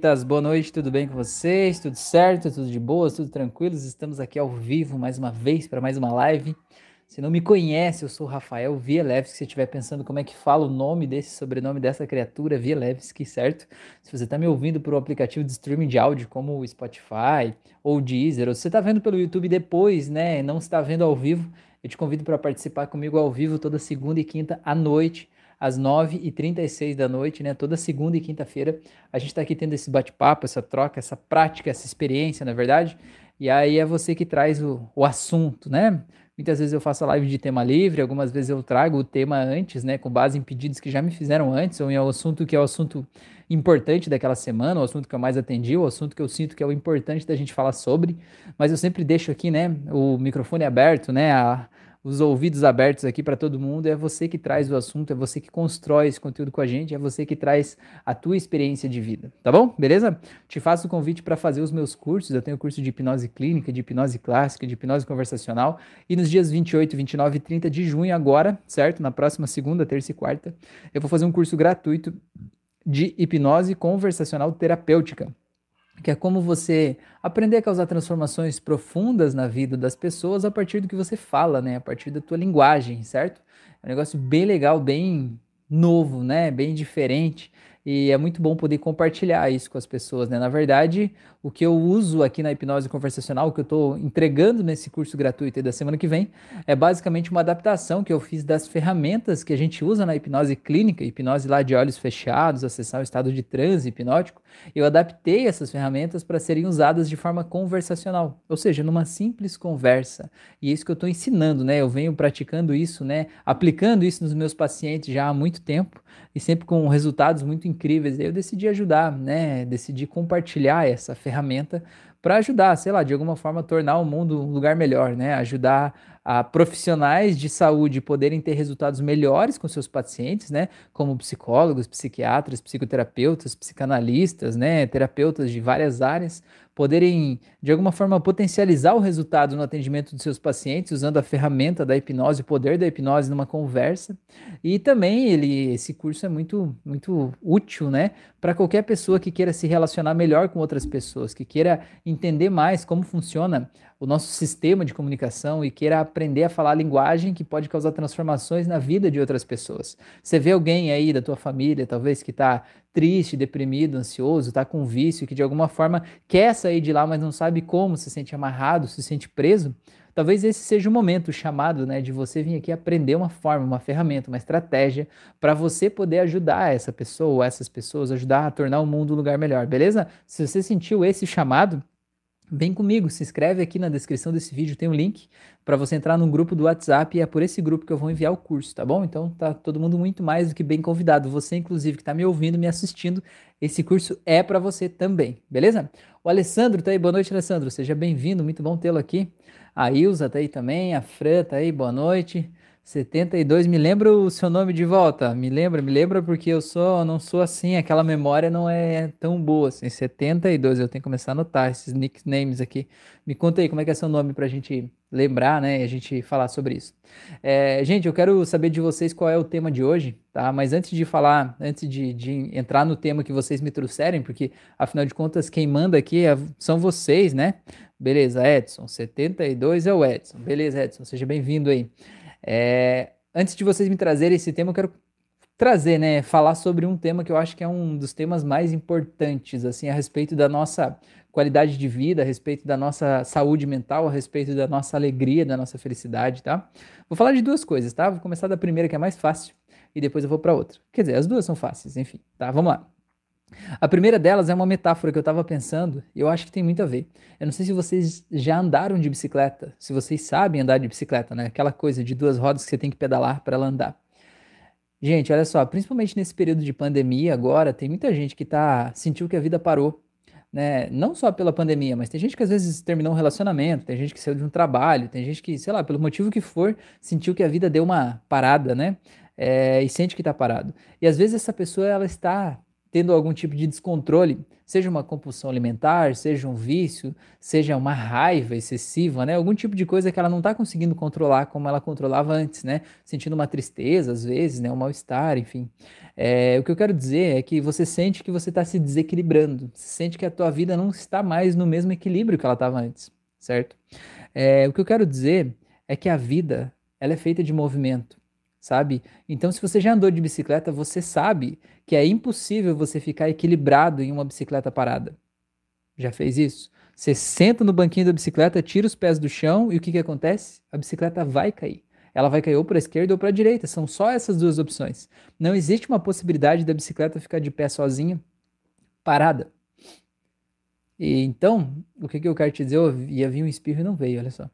Boa noite, tudo bem com vocês? Tudo certo? Tudo de boa? Tudo tranquilo? Estamos aqui ao vivo mais uma vez para mais uma live. Se não me conhece, eu sou o Rafael Vielewski. Se você estiver pensando como é que fala o nome desse sobrenome dessa criatura, Vielewski, certo? Se você está me ouvindo por um aplicativo de streaming de áudio como o Spotify ou Deezer, ou se você está vendo pelo YouTube depois, né, não está vendo ao vivo, eu te convido para participar comigo ao vivo toda segunda e quinta à noite às 9h36 da noite, né? Toda segunda e quinta-feira. A gente está aqui tendo esse bate-papo, essa troca, essa prática, essa experiência, na é verdade. E aí é você que traz o, o assunto, né? Muitas vezes eu faço a live de tema livre, algumas vezes eu trago o tema antes, né? Com base em pedidos que já me fizeram antes, ou em um assunto que é o assunto importante daquela semana, o assunto que eu mais atendi, o assunto que eu sinto que é o importante da gente falar sobre. Mas eu sempre deixo aqui, né? O microfone aberto, né? A, os ouvidos abertos aqui para todo mundo. É você que traz o assunto, é você que constrói esse conteúdo com a gente, é você que traz a tua experiência de vida, tá bom? Beleza? Te faço o convite para fazer os meus cursos. Eu tenho curso de hipnose clínica, de hipnose clássica, de hipnose conversacional. E nos dias 28, 29 e 30 de junho, agora, certo? Na próxima segunda, terça e quarta, eu vou fazer um curso gratuito de hipnose conversacional terapêutica que é como você aprender a causar transformações profundas na vida das pessoas a partir do que você fala, né? A partir da tua linguagem, certo? É um negócio bem legal, bem novo, né? Bem diferente e é muito bom poder compartilhar isso com as pessoas, né? Na verdade, o que eu uso aqui na hipnose conversacional, que eu estou entregando nesse curso gratuito da semana que vem, é basicamente uma adaptação que eu fiz das ferramentas que a gente usa na hipnose clínica, hipnose lá de olhos fechados, acessar o estado de transe hipnótico. Eu adaptei essas ferramentas para serem usadas de forma conversacional, ou seja, numa simples conversa. E é isso que eu estou ensinando, né? Eu venho praticando isso, né? Aplicando isso nos meus pacientes já há muito tempo e sempre com resultados muito incríveis. Eu decidi ajudar, né? Decidi compartilhar essa ferramenta para ajudar, sei lá, de alguma forma tornar o mundo um lugar melhor, né? Ajudar a profissionais de saúde poderem ter resultados melhores com seus pacientes, né? Como psicólogos, psiquiatras, psicoterapeutas, psicanalistas, né? Terapeutas de várias áreas, poderem de alguma forma potencializar o resultado no atendimento dos seus pacientes usando a ferramenta da hipnose, o poder da hipnose numa conversa. E também ele, esse curso é muito, muito útil, né? Para qualquer pessoa que queira se relacionar melhor com outras pessoas, que queira entender mais como funciona o nosso sistema de comunicação e queira aprender a falar a linguagem que pode causar transformações na vida de outras pessoas. Você vê alguém aí da tua família, talvez que está triste, deprimido, ansioso, está com vício, que de alguma forma quer sair de lá, mas não sabe como, se sente amarrado, se sente preso. Talvez esse seja o momento, o chamado, né, de você vir aqui aprender uma forma, uma ferramenta, uma estratégia para você poder ajudar essa pessoa ou essas pessoas, ajudar a tornar o mundo um lugar melhor, beleza? Se você sentiu esse chamado, Vem comigo, se inscreve aqui na descrição desse vídeo, tem um link para você entrar no grupo do WhatsApp e é por esse grupo que eu vou enviar o curso, tá bom? Então tá todo mundo muito mais do que bem convidado. Você, inclusive, que está me ouvindo, me assistindo, esse curso é para você também, beleza? O Alessandro tá aí, boa noite, Alessandro. Seja bem-vindo, muito bom tê-lo aqui. A Ilza tá aí também, a Fran tá aí, boa noite. 72, me lembra o seu nome de volta? Me lembra, me lembra porque eu sou, não sou assim, aquela memória não é tão boa assim. 72, eu tenho que começar a anotar esses nicknames aqui. Me conta aí como é que é seu nome pra gente lembrar, né, e a gente falar sobre isso. É, gente, eu quero saber de vocês qual é o tema de hoje, tá? Mas antes de falar, antes de, de entrar no tema que vocês me trouxerem, porque afinal de contas quem manda aqui é, são vocês, né? Beleza, Edson, 72 é o Edson. Beleza, Edson, seja bem-vindo aí. É, antes de vocês me trazerem esse tema, eu quero trazer, né, falar sobre um tema que eu acho que é um dos temas mais importantes, assim, a respeito da nossa qualidade de vida, a respeito da nossa saúde mental, a respeito da nossa alegria, da nossa felicidade, tá? Vou falar de duas coisas, tá? Vou começar da primeira que é mais fácil e depois eu vou para outra. Quer dizer, as duas são fáceis, enfim, tá? Vamos lá. A primeira delas é uma metáfora que eu estava pensando e eu acho que tem muito a ver. Eu não sei se vocês já andaram de bicicleta, se vocês sabem andar de bicicleta, né? Aquela coisa de duas rodas que você tem que pedalar para ela andar. Gente, olha só, principalmente nesse período de pandemia agora, tem muita gente que tá sentiu que a vida parou, né? Não só pela pandemia, mas tem gente que às vezes terminou um relacionamento, tem gente que saiu de um trabalho, tem gente que, sei lá, pelo motivo que for, sentiu que a vida deu uma parada, né? É, e sente que tá parado. E às vezes essa pessoa ela está tendo algum tipo de descontrole, seja uma compulsão alimentar, seja um vício, seja uma raiva excessiva, né? Algum tipo de coisa que ela não está conseguindo controlar como ela controlava antes, né? Sentindo uma tristeza às vezes, né? Um mal-estar, enfim. É, o que eu quero dizer é que você sente que você está se desequilibrando, você sente que a tua vida não está mais no mesmo equilíbrio que ela estava antes, certo? É, o que eu quero dizer é que a vida ela é feita de movimento sabe? Então, se você já andou de bicicleta, você sabe que é impossível você ficar equilibrado em uma bicicleta parada. Já fez isso? Você senta no banquinho da bicicleta, tira os pés do chão e o que, que acontece? A bicicleta vai cair. Ela vai cair ou para a esquerda ou para a direita. São só essas duas opções. Não existe uma possibilidade da bicicleta ficar de pé sozinha, parada. E então, o que, que eu quero te dizer? Eu ia vir um espirro e não veio, olha só.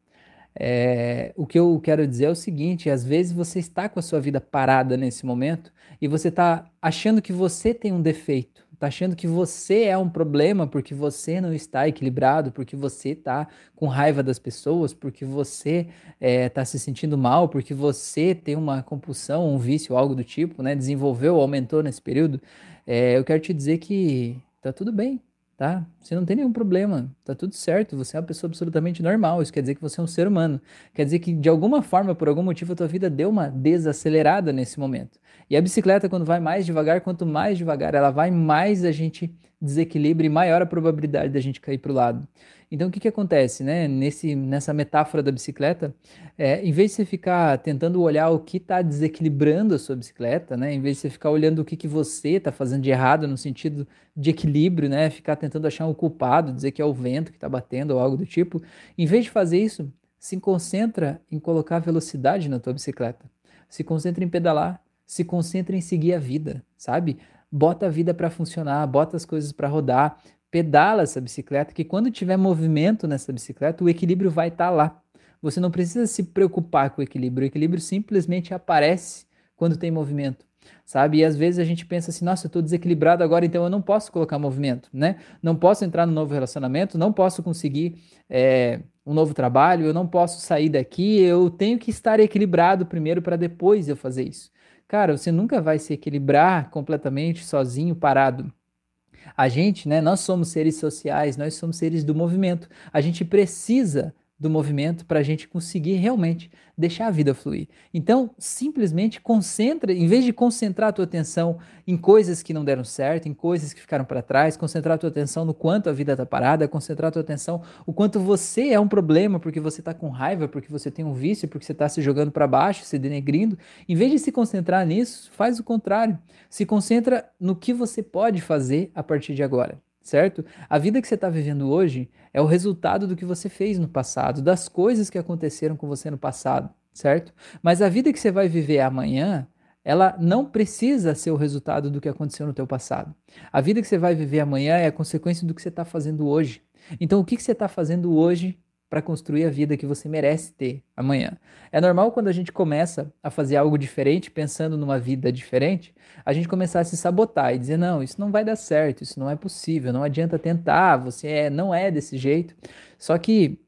É, o que eu quero dizer é o seguinte: às vezes você está com a sua vida parada nesse momento e você está achando que você tem um defeito, está achando que você é um problema porque você não está equilibrado, porque você está com raiva das pessoas, porque você está é, tá se sentindo mal, porque você tem uma compulsão, um vício, algo do tipo, né? Desenvolveu, aumentou nesse período. É, eu quero te dizer que tá tudo bem, tá? Você não tem nenhum problema, tá tudo certo, você é uma pessoa absolutamente normal, isso quer dizer que você é um ser humano. Quer dizer que de alguma forma, por algum motivo, a tua vida deu uma desacelerada nesse momento. E a bicicleta, quando vai mais devagar, quanto mais devagar ela vai, mais a gente desequilibra e maior a probabilidade da gente cair para o lado. Então, o que, que acontece, né? Nesse, nessa metáfora da bicicleta, é, em vez de você ficar tentando olhar o que está desequilibrando a sua bicicleta, né? Em vez de você ficar olhando o que, que você está fazendo de errado no sentido de equilíbrio, né? Ficar tentando achar um culpado, dizer que é o vento que está batendo ou algo do tipo, em vez de fazer isso, se concentra em colocar velocidade na tua bicicleta. Se concentra em pedalar, se concentra em seguir a vida, sabe? Bota a vida para funcionar, bota as coisas para rodar, pedala essa bicicleta, que quando tiver movimento nessa bicicleta, o equilíbrio vai estar tá lá. Você não precisa se preocupar com o equilíbrio, o equilíbrio simplesmente aparece quando tem movimento, sabe? E às vezes a gente pensa assim, nossa, eu estou desequilibrado agora, então eu não posso colocar movimento, né? Não posso entrar no novo relacionamento, não posso conseguir é, um novo trabalho, eu não posso sair daqui, eu tenho que estar equilibrado primeiro para depois eu fazer isso. Cara, você nunca vai se equilibrar completamente sozinho, parado. A gente, né, nós somos seres sociais, nós somos seres do movimento. A gente precisa do movimento para a gente conseguir realmente deixar a vida fluir. Então, simplesmente concentra, em vez de concentrar a tua atenção em coisas que não deram certo, em coisas que ficaram para trás, concentrar a tua atenção no quanto a vida está parada, concentrar a tua atenção o quanto você é um problema porque você está com raiva, porque você tem um vício, porque você está se jogando para baixo, se denegrindo. Em vez de se concentrar nisso, faz o contrário. Se concentra no que você pode fazer a partir de agora certo? A vida que você está vivendo hoje é o resultado do que você fez no passado, das coisas que aconteceram com você no passado, certo? Mas a vida que você vai viver amanhã, ela não precisa ser o resultado do que aconteceu no teu passado. A vida que você vai viver amanhã é a consequência do que você está fazendo hoje. Então, o que, que você está fazendo hoje para construir a vida que você merece ter amanhã. É normal quando a gente começa a fazer algo diferente, pensando numa vida diferente, a gente começar a se sabotar e dizer: não, isso não vai dar certo, isso não é possível, não adianta tentar, você é, não é desse jeito. Só que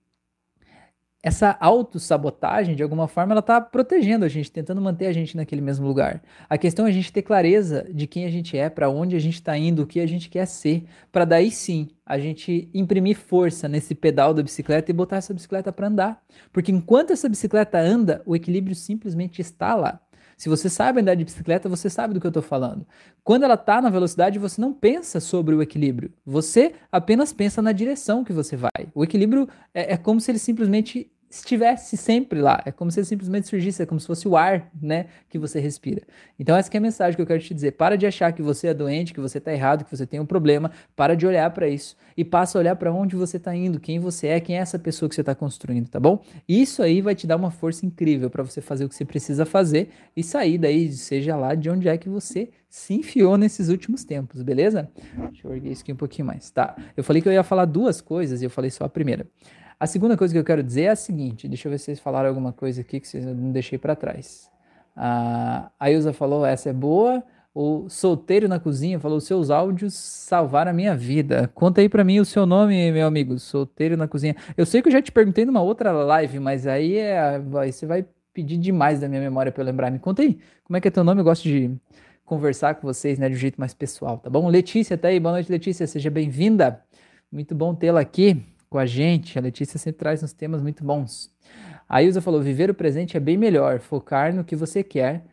essa autossabotagem, de alguma forma, ela está protegendo a gente, tentando manter a gente naquele mesmo lugar. A questão é a gente ter clareza de quem a gente é, para onde a gente está indo, o que a gente quer ser, para daí sim a gente imprimir força nesse pedal da bicicleta e botar essa bicicleta para andar. Porque enquanto essa bicicleta anda, o equilíbrio simplesmente está lá. Se você sabe andar de bicicleta, você sabe do que eu estou falando. Quando ela está na velocidade, você não pensa sobre o equilíbrio. Você apenas pensa na direção que você vai. O equilíbrio é, é como se ele simplesmente estivesse sempre lá. É como se ele simplesmente surgisse, é como se fosse o ar, né, que você respira. Então essa é a mensagem que eu quero te dizer. Para de achar que você é doente, que você está errado, que você tem um problema. Para de olhar para isso e passa a olhar para onde você está indo, quem você é, quem é essa pessoa que você está construindo, tá bom? Isso aí vai te dar uma força incrível para você fazer o que você precisa fazer e sair daí, seja lá de onde é que você se enfiou nesses últimos tempos, beleza? Deixa eu erguer isso aqui um pouquinho mais. Tá. Eu falei que eu ia falar duas coisas e eu falei só a primeira. A segunda coisa que eu quero dizer é a seguinte: deixa eu ver se vocês falaram alguma coisa aqui que vocês não deixei para trás. Ah, a Ilza falou: essa é boa. O solteiro na cozinha falou: seus áudios salvaram a minha vida. Conta aí para mim o seu nome, meu amigo. Solteiro na cozinha. Eu sei que eu já te perguntei numa outra live, mas aí é, vai, você vai pedir demais da minha memória para eu lembrar. Me conta aí, como é que é teu nome? Eu gosto de conversar com vocês, né, de um jeito mais pessoal, tá bom? Letícia tá aí, boa noite, Letícia, seja bem-vinda. Muito bom tê-la aqui com a gente. A Letícia sempre traz uns temas muito bons. A Ilza falou: viver o presente é bem melhor, focar no que você quer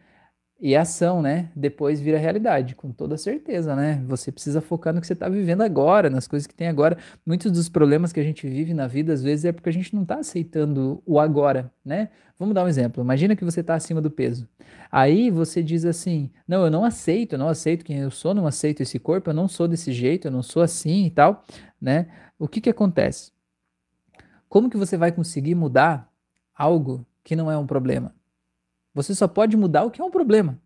e a ação, né? Depois vira realidade, com toda certeza, né? Você precisa focar no que você está vivendo agora, nas coisas que tem agora. Muitos dos problemas que a gente vive na vida, às vezes, é porque a gente não está aceitando o agora, né? Vamos dar um exemplo. Imagina que você está acima do peso. Aí você diz assim: não, eu não aceito, eu não aceito quem eu sou, não aceito esse corpo, eu não sou desse jeito, eu não sou assim e tal, né? O que que acontece? Como que você vai conseguir mudar algo que não é um problema? Você só pode mudar o que é um problema,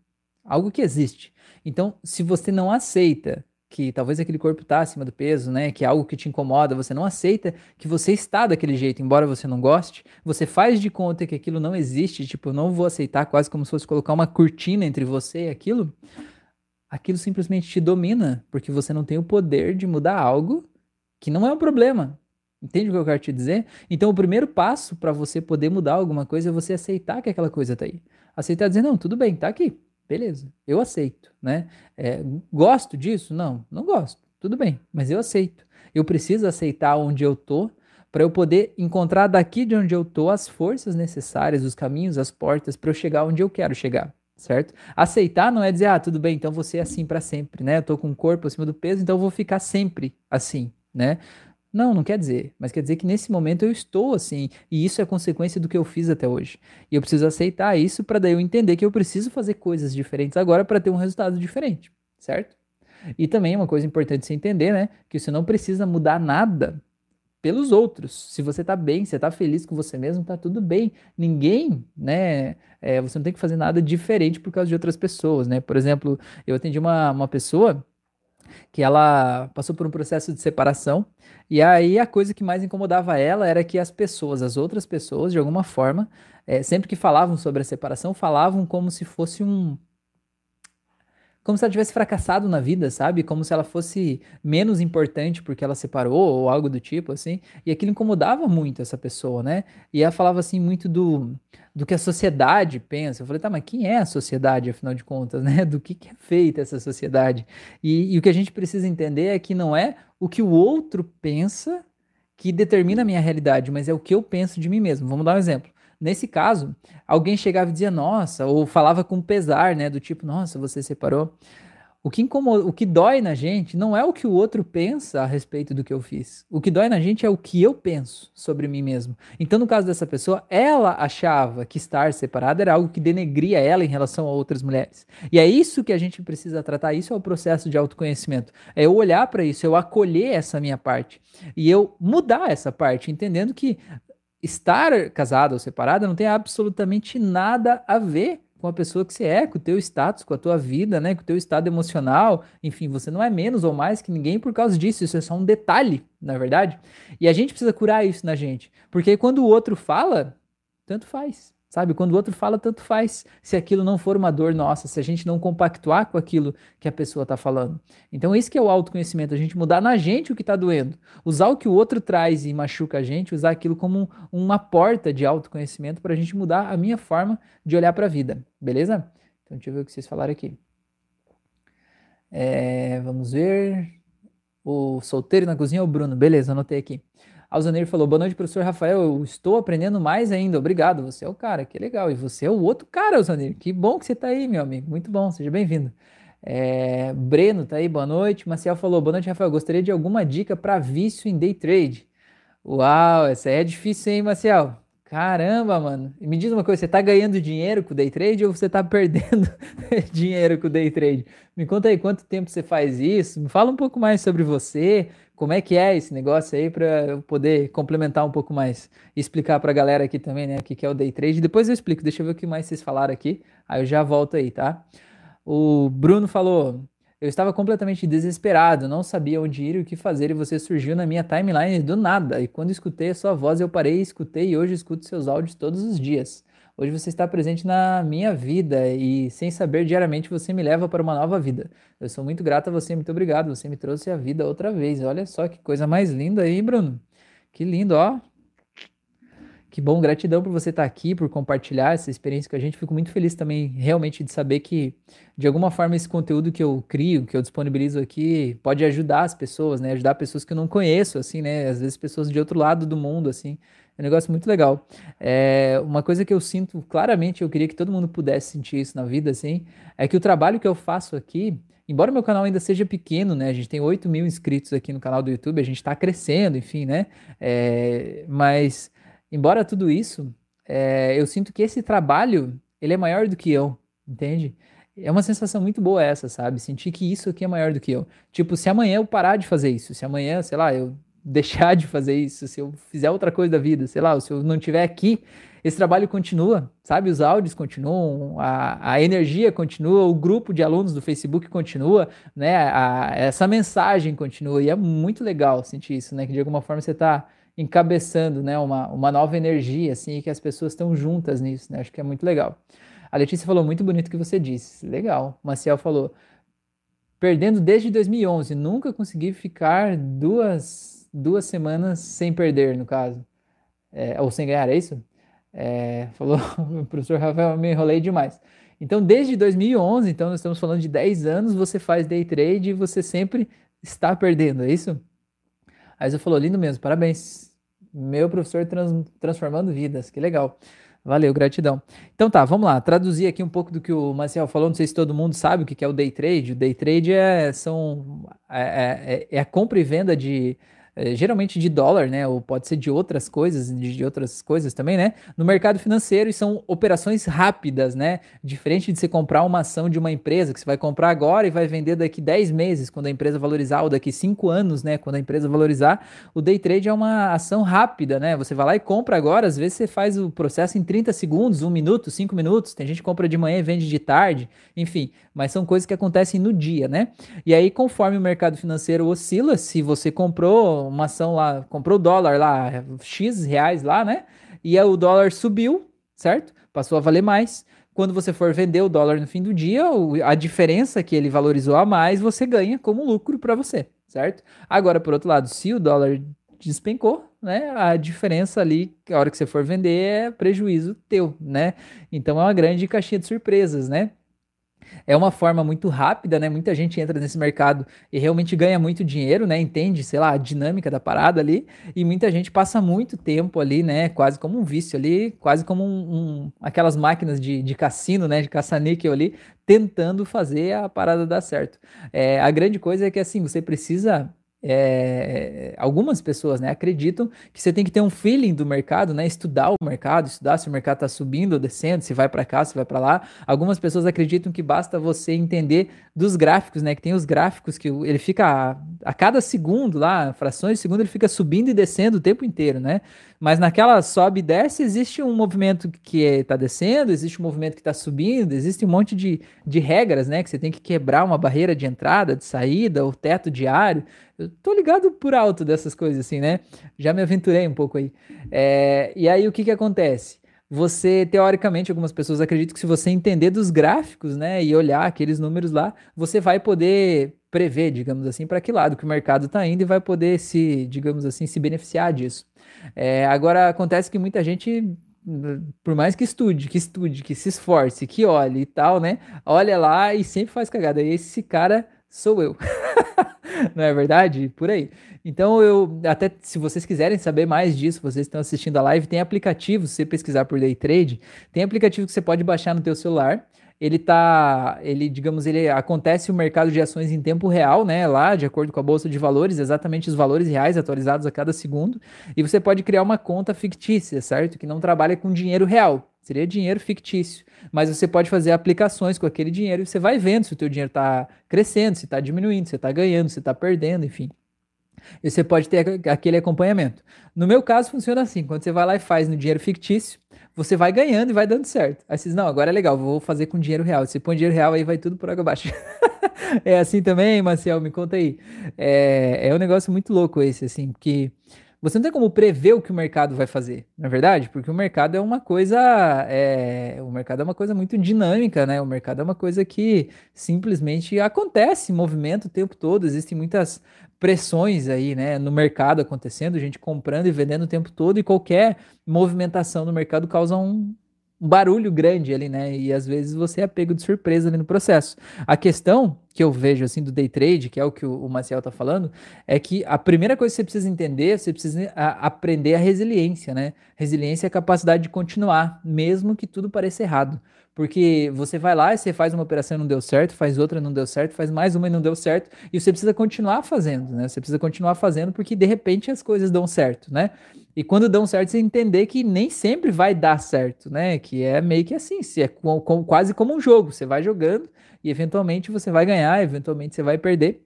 algo que existe. Então, se você não aceita que talvez aquele corpo está acima do peso, né, que é algo que te incomoda, você não aceita que você está daquele jeito, embora você não goste, você faz de conta que aquilo não existe, tipo, não vou aceitar, quase como se fosse colocar uma cortina entre você e aquilo, aquilo simplesmente te domina, porque você não tem o poder de mudar algo que não é um problema. Entende o que eu quero te dizer? Então, o primeiro passo para você poder mudar alguma coisa é você aceitar que aquela coisa está aí aceitar dizer, não, tudo bem, tá aqui, beleza, eu aceito, né? É, gosto disso? Não, não gosto, tudo bem, mas eu aceito. Eu preciso aceitar onde eu tô para eu poder encontrar daqui de onde eu tô as forças necessárias, os caminhos, as portas para eu chegar onde eu quero chegar, certo? Aceitar não é dizer, ah, tudo bem, então você é assim para sempre, né? Eu tô com o corpo acima do peso, então eu vou ficar sempre assim, né? Não, não quer dizer, mas quer dizer que nesse momento eu estou assim, e isso é consequência do que eu fiz até hoje. E eu preciso aceitar isso para daí eu entender que eu preciso fazer coisas diferentes agora para ter um resultado diferente, certo? E também uma coisa importante você entender, né, que você não precisa mudar nada pelos outros. Se você tá bem, você tá feliz com você mesmo, tá tudo bem. Ninguém, né, é, você não tem que fazer nada diferente por causa de outras pessoas, né? Por exemplo, eu atendi uma, uma pessoa que ela passou por um processo de separação, e aí a coisa que mais incomodava ela era que as pessoas, as outras pessoas, de alguma forma, é, sempre que falavam sobre a separação, falavam como se fosse um, como se ela tivesse fracassado na vida, sabe? Como se ela fosse menos importante porque ela separou ou algo do tipo, assim. E aquilo incomodava muito essa pessoa, né? E ela falava assim muito do, do que a sociedade pensa. Eu falei, tá, mas quem é a sociedade, afinal de contas, né? Do que, que é feita essa sociedade? E, e o que a gente precisa entender é que não é o que o outro pensa que determina a minha realidade, mas é o que eu penso de mim mesmo. Vamos dar um exemplo. Nesse caso, alguém chegava e dizia, nossa, ou falava com pesar, né? Do tipo, nossa, você separou. O que, incomoda, o que dói na gente não é o que o outro pensa a respeito do que eu fiz. O que dói na gente é o que eu penso sobre mim mesmo. Então, no caso dessa pessoa, ela achava que estar separada era algo que denegria ela em relação a outras mulheres. E é isso que a gente precisa tratar. Isso é o processo de autoconhecimento. É eu olhar para isso, eu acolher essa minha parte e eu mudar essa parte, entendendo que estar casada ou separada não tem absolutamente nada a ver com a pessoa que você é, com o teu status, com a tua vida, né, com o teu estado emocional, enfim, você não é menos ou mais que ninguém por causa disso, isso é só um detalhe, na é verdade. E a gente precisa curar isso na gente, porque quando o outro fala, tanto faz. Sabe, quando o outro fala, tanto faz. Se aquilo não for uma dor nossa, se a gente não compactuar com aquilo que a pessoa está falando. Então, isso que é o autoconhecimento, a gente mudar na gente o que está doendo. Usar o que o outro traz e machuca a gente, usar aquilo como uma porta de autoconhecimento para a gente mudar a minha forma de olhar para a vida. Beleza? Então, deixa eu ver o que vocês falaram aqui. É, vamos ver. O solteiro na cozinha é o Bruno. Beleza, anotei aqui. Alzaneir falou: Boa noite, professor Rafael. Eu estou aprendendo mais ainda. Obrigado. Você é o cara, que legal. E você é o outro cara, Alzaneir. Que bom que você está aí, meu amigo. Muito bom, seja bem-vindo. É, Breno tá aí, boa noite. Marcial falou: Boa noite, Rafael. Gostaria de alguma dica para vício em day trade. Uau, essa aí é difícil, hein, Marcial? Caramba, mano. Me diz uma coisa, você tá ganhando dinheiro com o day trade ou você tá perdendo dinheiro com o day trade? Me conta aí quanto tempo você faz isso. Me fala um pouco mais sobre você, como é que é esse negócio aí para eu poder complementar um pouco mais e explicar para a galera aqui também, né, o que é o day trade. Depois eu explico, deixa eu ver o que mais vocês falaram aqui, aí eu já volto aí, tá? O Bruno falou: "Eu estava completamente desesperado, não sabia onde ir e o que fazer e você surgiu na minha timeline do nada. E quando escutei a sua voz, eu parei, escutei e hoje escuto seus áudios todos os dias." Hoje você está presente na minha vida e, sem saber, diariamente você me leva para uma nova vida. Eu sou muito grato a você, muito obrigado. Você me trouxe a vida outra vez. Olha só que coisa mais linda aí, Bruno. Que lindo, ó. Que bom, gratidão por você estar aqui, por compartilhar essa experiência com a gente. Fico muito feliz também, realmente, de saber que, de alguma forma, esse conteúdo que eu crio, que eu disponibilizo aqui, pode ajudar as pessoas, né? Ajudar pessoas que eu não conheço, assim, né? Às vezes pessoas de outro lado do mundo, assim. É um negócio muito legal. É, uma coisa que eu sinto claramente, eu queria que todo mundo pudesse sentir isso na vida, assim, é que o trabalho que eu faço aqui, embora meu canal ainda seja pequeno, né? A gente tem 8 mil inscritos aqui no canal do YouTube, a gente está crescendo, enfim, né? É, mas embora tudo isso, é, eu sinto que esse trabalho, ele é maior do que eu, entende? É uma sensação muito boa essa, sabe? Sentir que isso aqui é maior do que eu. Tipo, se amanhã eu parar de fazer isso, se amanhã, sei lá, eu deixar de fazer isso, se eu fizer outra coisa da vida, sei lá, se eu não estiver aqui, esse trabalho continua, sabe? Os áudios continuam, a, a energia continua, o grupo de alunos do Facebook continua, né? A, essa mensagem continua, e é muito legal sentir isso, né? Que de alguma forma você está encabeçando, né, uma, uma nova energia, assim, e que as pessoas estão juntas nisso, né, acho que é muito legal. A Letícia falou muito bonito o que você disse, legal. Maciel falou, perdendo desde 2011, nunca consegui ficar duas, duas semanas sem perder, no caso, é, ou sem ganhar, é isso? É, falou o professor Rafael, me enrolei demais. Então, desde 2011, então nós estamos falando de 10 anos, você faz day trade e você sempre está perdendo, é isso? Aí você falou, lindo mesmo, parabéns. Meu professor trans, transformando vidas, que legal. Valeu, gratidão. Então tá, vamos lá. Traduzir aqui um pouco do que o Marcel falou. Não sei se todo mundo sabe o que é o day trade. O day trade é, são, é, é, é a compra e venda de é, geralmente de dólar, né? Ou pode ser de outras coisas, de, de, outras coisas também, né? No mercado financeiro e são operações rápidas, né? Diferente de você comprar uma ação de uma empresa que você vai comprar agora e vai vender daqui 10 meses, quando a empresa valorizar, ou daqui 5 anos, né? Quando a empresa valorizar, o day trade é uma ação rápida, né? Você vai lá e compra agora, às vezes você faz o processo em 30 segundos, 1 minuto, 5 minutos. Tem gente que compra de manhã e vende de tarde, enfim, mas são coisas que acontecem no dia, né? E aí, conforme o mercado financeiro oscila, se você comprou uma ação lá, comprou dólar lá, X reais lá, né? E o dólar subiu, certo? Passou a valer mais. Quando você for vender o dólar no fim do dia, a diferença que ele valorizou a mais, você ganha como lucro para você, certo? Agora, por outro lado, se o dólar despencou, né? A diferença ali, a hora que você for vender, é prejuízo teu, né? Então é uma grande caixinha de surpresas, né? É uma forma muito rápida, né? Muita gente entra nesse mercado e realmente ganha muito dinheiro, né? Entende, sei lá, a dinâmica da parada ali, e muita gente passa muito tempo ali, né? Quase como um vício ali, quase como um, um aquelas máquinas de, de cassino, né? De caça-níquel ali, tentando fazer a parada dar certo. É, a grande coisa é que assim, você precisa é, algumas pessoas né, acreditam que você tem que ter um feeling do mercado, né, estudar o mercado, estudar se o mercado está subindo ou descendo, se vai para cá, se vai para lá. Algumas pessoas acreditam que basta você entender dos gráficos, né, que tem os gráficos que ele fica a, a cada segundo lá, frações de segundo, ele fica subindo e descendo o tempo inteiro, né? Mas naquela sobe e desce, existe um movimento que está descendo, existe um movimento que está subindo, existe um monte de, de regras, né? Que você tem que quebrar uma barreira de entrada, de saída, o teto diário. Eu tô ligado por alto dessas coisas, assim, né? Já me aventurei um pouco aí. É, e aí o que que acontece? Você, teoricamente, algumas pessoas acreditam que se você entender dos gráficos, né, e olhar aqueles números lá, você vai poder prever, digamos assim, para que lado que o mercado está indo e vai poder se, digamos assim, se beneficiar disso. É, agora acontece que muita gente por mais que estude, que estude, que se esforce, que olhe e tal, né? Olha lá e sempre faz cagada. E esse cara sou eu. Não é verdade? Por aí. Então eu até se vocês quiserem saber mais disso, vocês estão assistindo a live, tem aplicativo, se você pesquisar por day trade, tem aplicativo que você pode baixar no teu celular ele tá, ele, digamos, ele acontece o mercado de ações em tempo real, né, lá, de acordo com a bolsa de valores, exatamente os valores reais atualizados a cada segundo, e você pode criar uma conta fictícia, certo? Que não trabalha com dinheiro real, seria dinheiro fictício, mas você pode fazer aplicações com aquele dinheiro e você vai vendo se o teu dinheiro está crescendo, se está diminuindo, se está ganhando, se está perdendo, enfim. E você pode ter aquele acompanhamento. No meu caso, funciona assim: quando você vai lá e faz no dinheiro fictício, você vai ganhando e vai dando certo. Aí você diz, não, agora é legal, vou fazer com dinheiro real. Você põe dinheiro real, aí vai tudo por água abaixo. é assim também, Marcel? Me conta aí. É, é um negócio muito louco esse, assim, porque você não tem como prever o que o mercado vai fazer, não é verdade? Porque o mercado é uma coisa, é, o mercado é uma coisa muito dinâmica, né? O mercado é uma coisa que simplesmente acontece, movimento o tempo todo. Existem muitas pressões aí, né, no mercado acontecendo, gente comprando e vendendo o tempo todo, e qualquer movimentação no mercado causa um, um barulho grande ali, né? E às vezes você é pego de surpresa ali no processo. A questão que eu vejo assim do day trade, que é o que o, Maciel tá falando, é que a primeira coisa que você precisa entender, você precisa aprender a resiliência, né? Resiliência é a capacidade de continuar, mesmo que tudo pareça errado. Porque você vai lá e você faz uma operação e não deu certo, faz outra e não deu certo, faz mais uma e não deu certo, e você precisa continuar fazendo, né? Você precisa continuar fazendo porque de repente as coisas dão certo, né? E quando dão certo, você entender que nem sempre vai dar certo, né? Que é meio que assim, se é quase como um jogo. Você vai jogando e eventualmente você vai ganhar, eventualmente você vai perder.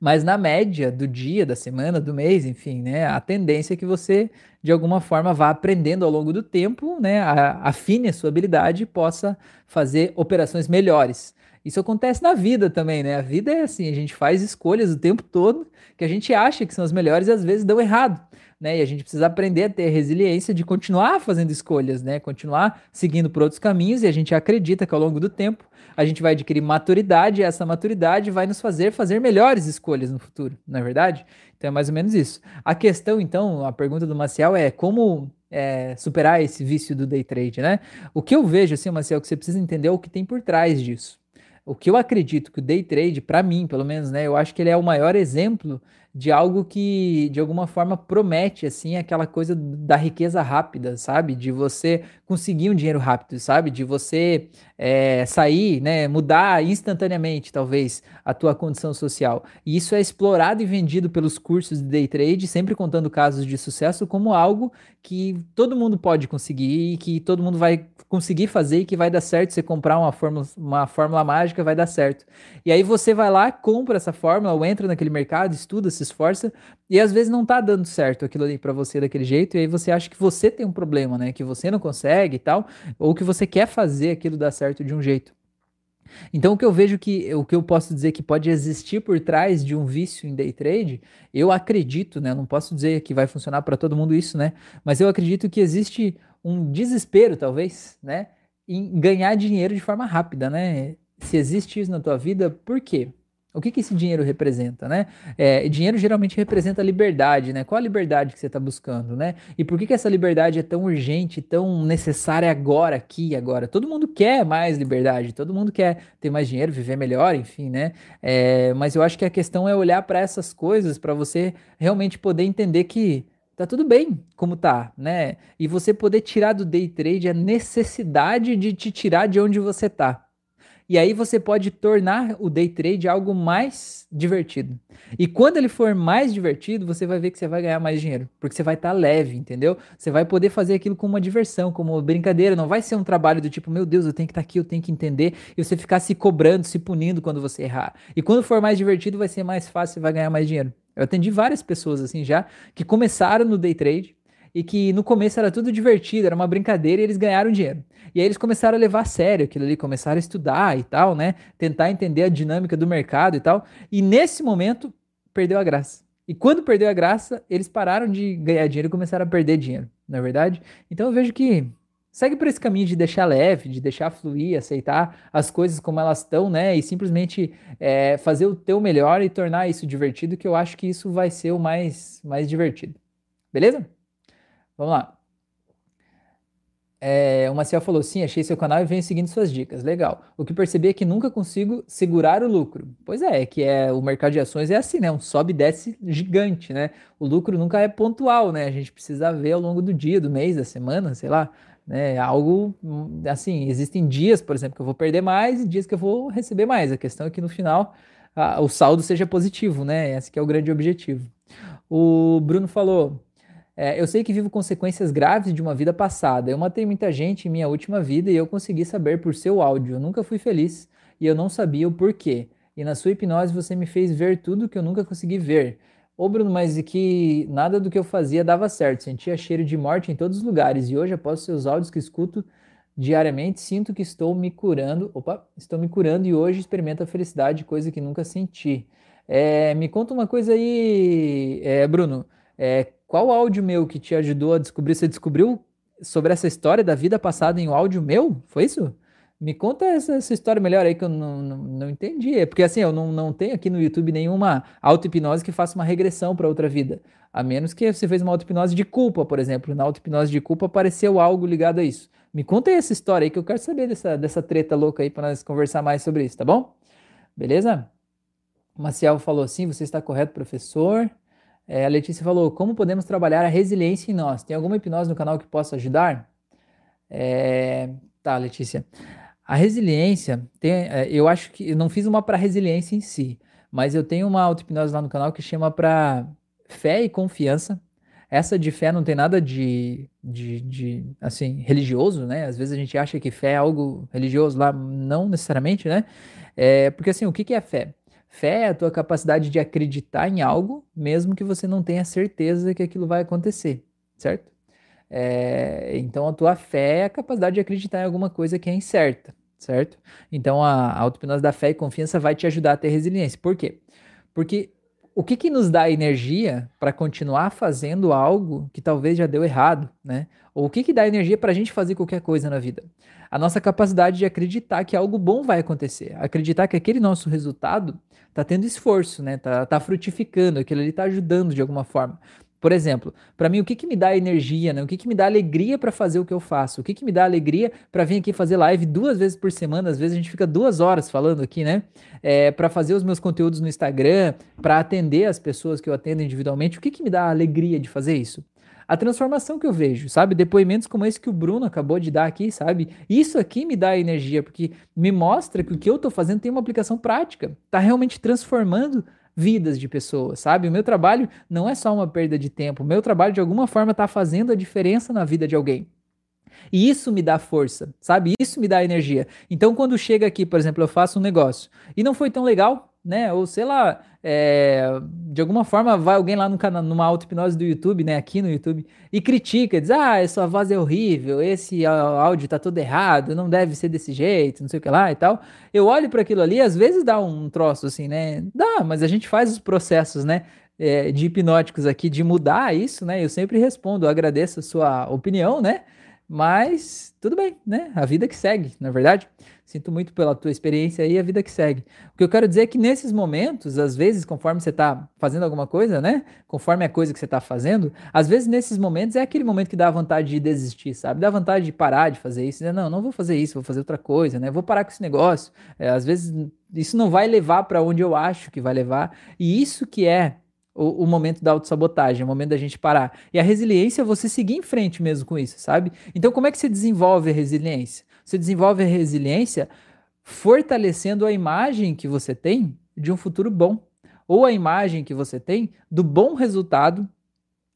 Mas na média do dia, da semana, do mês, enfim, né? A tendência é que você, de alguma forma, vá aprendendo ao longo do tempo, né? afine a sua habilidade e possa fazer operações melhores. Isso acontece na vida também, né? A vida é assim, a gente faz escolhas o tempo todo que a gente acha que são as melhores e às vezes dão errado né? E a gente precisa aprender a ter resiliência de continuar fazendo escolhas, né? Continuar seguindo por outros caminhos e a gente acredita que ao longo do tempo a gente vai adquirir maturidade e essa maturidade vai nos fazer fazer melhores escolhas no futuro, não é verdade? Então é mais ou menos isso. A questão, então, a pergunta do Maciel é como é, superar esse vício do day trade, né? O que eu vejo, assim, Maciel, que você precisa entender é o que tem por trás disso. O que eu acredito que o day trade, para mim, pelo menos, né, eu acho que ele é o maior exemplo de algo que de alguma forma promete assim aquela coisa da riqueza rápida, sabe? De você conseguir um dinheiro rápido, sabe? De você é, sair, né? Mudar instantaneamente, talvez, a tua condição social. E isso é explorado e vendido pelos cursos de day trade, sempre contando casos de sucesso como algo que todo mundo pode conseguir e que todo mundo vai conseguir fazer e que vai dar certo. Você comprar uma fórmula, uma fórmula mágica vai dar certo. E aí você vai lá, compra essa fórmula, ou entra naquele mercado, estuda, se esforça, e às vezes não tá dando certo aquilo ali para você daquele jeito, e aí você acha que você tem um problema, né? Que você não consegue e tal, ou que você quer fazer aquilo dar certo de um jeito. Então, o que eu vejo que o que eu posso dizer que pode existir por trás de um vício em day trade, eu acredito, né? Eu não posso dizer que vai funcionar para todo mundo isso, né? Mas eu acredito que existe um desespero, talvez, né? Em ganhar dinheiro de forma rápida, né? Se existe isso na tua vida, por quê? O que, que esse dinheiro representa, né? É, dinheiro geralmente representa liberdade, né? Qual a liberdade que você está buscando, né? E por que, que essa liberdade é tão urgente, tão necessária agora, aqui, agora? Todo mundo quer mais liberdade, todo mundo quer ter mais dinheiro, viver melhor, enfim, né? É, mas eu acho que a questão é olhar para essas coisas para você realmente poder entender que tá tudo bem como tá, né? E você poder tirar do day trade a necessidade de te tirar de onde você tá. E aí você pode tornar o day trade algo mais divertido. E quando ele for mais divertido, você vai ver que você vai ganhar mais dinheiro, porque você vai estar tá leve, entendeu? Você vai poder fazer aquilo como uma diversão, como uma brincadeira, não vai ser um trabalho do tipo, meu Deus, eu tenho que estar tá aqui, eu tenho que entender, e você ficar se cobrando, se punindo quando você errar. E quando for mais divertido, vai ser mais fácil, você vai ganhar mais dinheiro. Eu atendi várias pessoas assim já que começaram no day trade e que no começo era tudo divertido, era uma brincadeira e eles ganharam dinheiro. E aí eles começaram a levar a sério aquilo ali, começaram a estudar e tal, né? Tentar entender a dinâmica do mercado e tal. E nesse momento, perdeu a graça. E quando perdeu a graça, eles pararam de ganhar dinheiro e começaram a perder dinheiro, não é verdade? Então eu vejo que segue por esse caminho de deixar leve, de deixar fluir, aceitar as coisas como elas estão, né? E simplesmente é, fazer o teu melhor e tornar isso divertido, que eu acho que isso vai ser o mais, mais divertido. Beleza? Vamos lá. É, o Maciel falou: sim, achei seu canal e venho seguindo suas dicas. Legal. O que percebi é que nunca consigo segurar o lucro. Pois é, é que é o mercado de ações é assim, né? Um sobe e desce gigante, né? O lucro nunca é pontual, né? A gente precisa ver ao longo do dia, do mês, da semana, sei lá. Né? Algo assim, existem dias, por exemplo, que eu vou perder mais e dias que eu vou receber mais. A questão é que no final a, o saldo seja positivo, né? Esse é o grande objetivo. O Bruno falou. É, eu sei que vivo consequências graves de uma vida passada. Eu matei muita gente em minha última vida e eu consegui saber por seu áudio. Eu nunca fui feliz e eu não sabia o porquê. E na sua hipnose você me fez ver tudo que eu nunca consegui ver. Ô Bruno, mas e que nada do que eu fazia dava certo. Sentia cheiro de morte em todos os lugares. E hoje, após seus áudios que escuto diariamente, sinto que estou me curando. Opa, estou me curando e hoje experimento a felicidade, coisa que nunca senti. É, me conta uma coisa aí, é, Bruno. É, qual áudio meu que te ajudou a descobrir? Você descobriu sobre essa história da vida passada em um áudio meu? Foi isso? Me conta essa, essa história melhor aí que eu não, não, não entendi. É porque assim, eu não, não tenho aqui no YouTube nenhuma auto-hipnose que faça uma regressão para outra vida. A menos que você fez uma auto-hipnose de culpa, por exemplo. Na auto-hipnose de culpa apareceu algo ligado a isso. Me conta aí essa história aí que eu quero saber dessa, dessa treta louca aí para nós conversar mais sobre isso, tá bom? Beleza? O Maciel falou assim: você está correto, professor. É, a Letícia falou: como podemos trabalhar a resiliência em nós? Tem alguma hipnose no canal que possa ajudar? É, tá, Letícia. A resiliência, tem, é, eu acho que eu não fiz uma para resiliência em si, mas eu tenho uma auto-hipnose lá no canal que chama para fé e confiança. Essa de fé não tem nada de, de, de, assim, religioso, né? Às vezes a gente acha que fé é algo religioso lá, não necessariamente, né? É, porque assim, o que, que é fé? Fé é a tua capacidade de acreditar em algo, mesmo que você não tenha certeza que aquilo vai acontecer, certo? É, então a tua fé é a capacidade de acreditar em alguma coisa que é incerta, certo? Então a, a auto-hipnose da fé e confiança vai te ajudar a ter resiliência. Por quê? Porque o que, que nos dá energia para continuar fazendo algo que talvez já deu errado, né? Ou o que, que dá energia para a gente fazer qualquer coisa na vida? A nossa capacidade de acreditar que algo bom vai acontecer, acreditar que aquele nosso resultado está tendo esforço, né? Tá, tá frutificando, aquilo ali está ajudando de alguma forma. Por exemplo, para mim, o que, que me dá energia, né? O que, que me dá alegria para fazer o que eu faço? O que, que me dá alegria para vir aqui fazer live duas vezes por semana? Às vezes a gente fica duas horas falando aqui, né? É, para fazer os meus conteúdos no Instagram, para atender as pessoas que eu atendo individualmente. O que, que me dá alegria de fazer isso? A transformação que eu vejo, sabe? Depoimentos como esse que o Bruno acabou de dar aqui, sabe? Isso aqui me dá energia, porque me mostra que o que eu tô fazendo tem uma aplicação prática, tá realmente transformando vidas de pessoas, sabe? O meu trabalho não é só uma perda de tempo, o meu trabalho de alguma forma está fazendo a diferença na vida de alguém. E isso me dá força, sabe? Isso me dá energia. Então, quando chega aqui, por exemplo, eu faço um negócio e não foi tão legal, né? Ou sei lá, é, de alguma forma vai alguém lá no canal, numa auto-hipnose do YouTube, né? Aqui no YouTube, e critica, diz: Ah, essa voz é horrível, esse áudio tá todo errado, não deve ser desse jeito, não sei o que lá e tal. Eu olho para aquilo ali, às vezes dá um troço assim, né? Dá, mas a gente faz os processos, né? É, de hipnóticos aqui, de mudar isso, né? Eu sempre respondo, agradeço a sua opinião, né? Mas tudo bem, né? A vida que segue, na é verdade. Sinto muito pela tua experiência aí, a vida que segue. O que eu quero dizer é que nesses momentos, às vezes, conforme você está fazendo alguma coisa, né? Conforme a coisa que você está fazendo, às vezes nesses momentos é aquele momento que dá vontade de desistir, sabe? Dá vontade de parar de fazer isso. Dizer, não, não vou fazer isso, vou fazer outra coisa, né? Vou parar com esse negócio. É, às vezes isso não vai levar para onde eu acho que vai levar. E isso que é o, o, momento da autossabotagem, o momento da gente parar. E a resiliência é você seguir em frente mesmo com isso, sabe? Então, como é que você desenvolve a resiliência? Você desenvolve a resiliência fortalecendo a imagem que você tem de um futuro bom, ou a imagem que você tem do bom resultado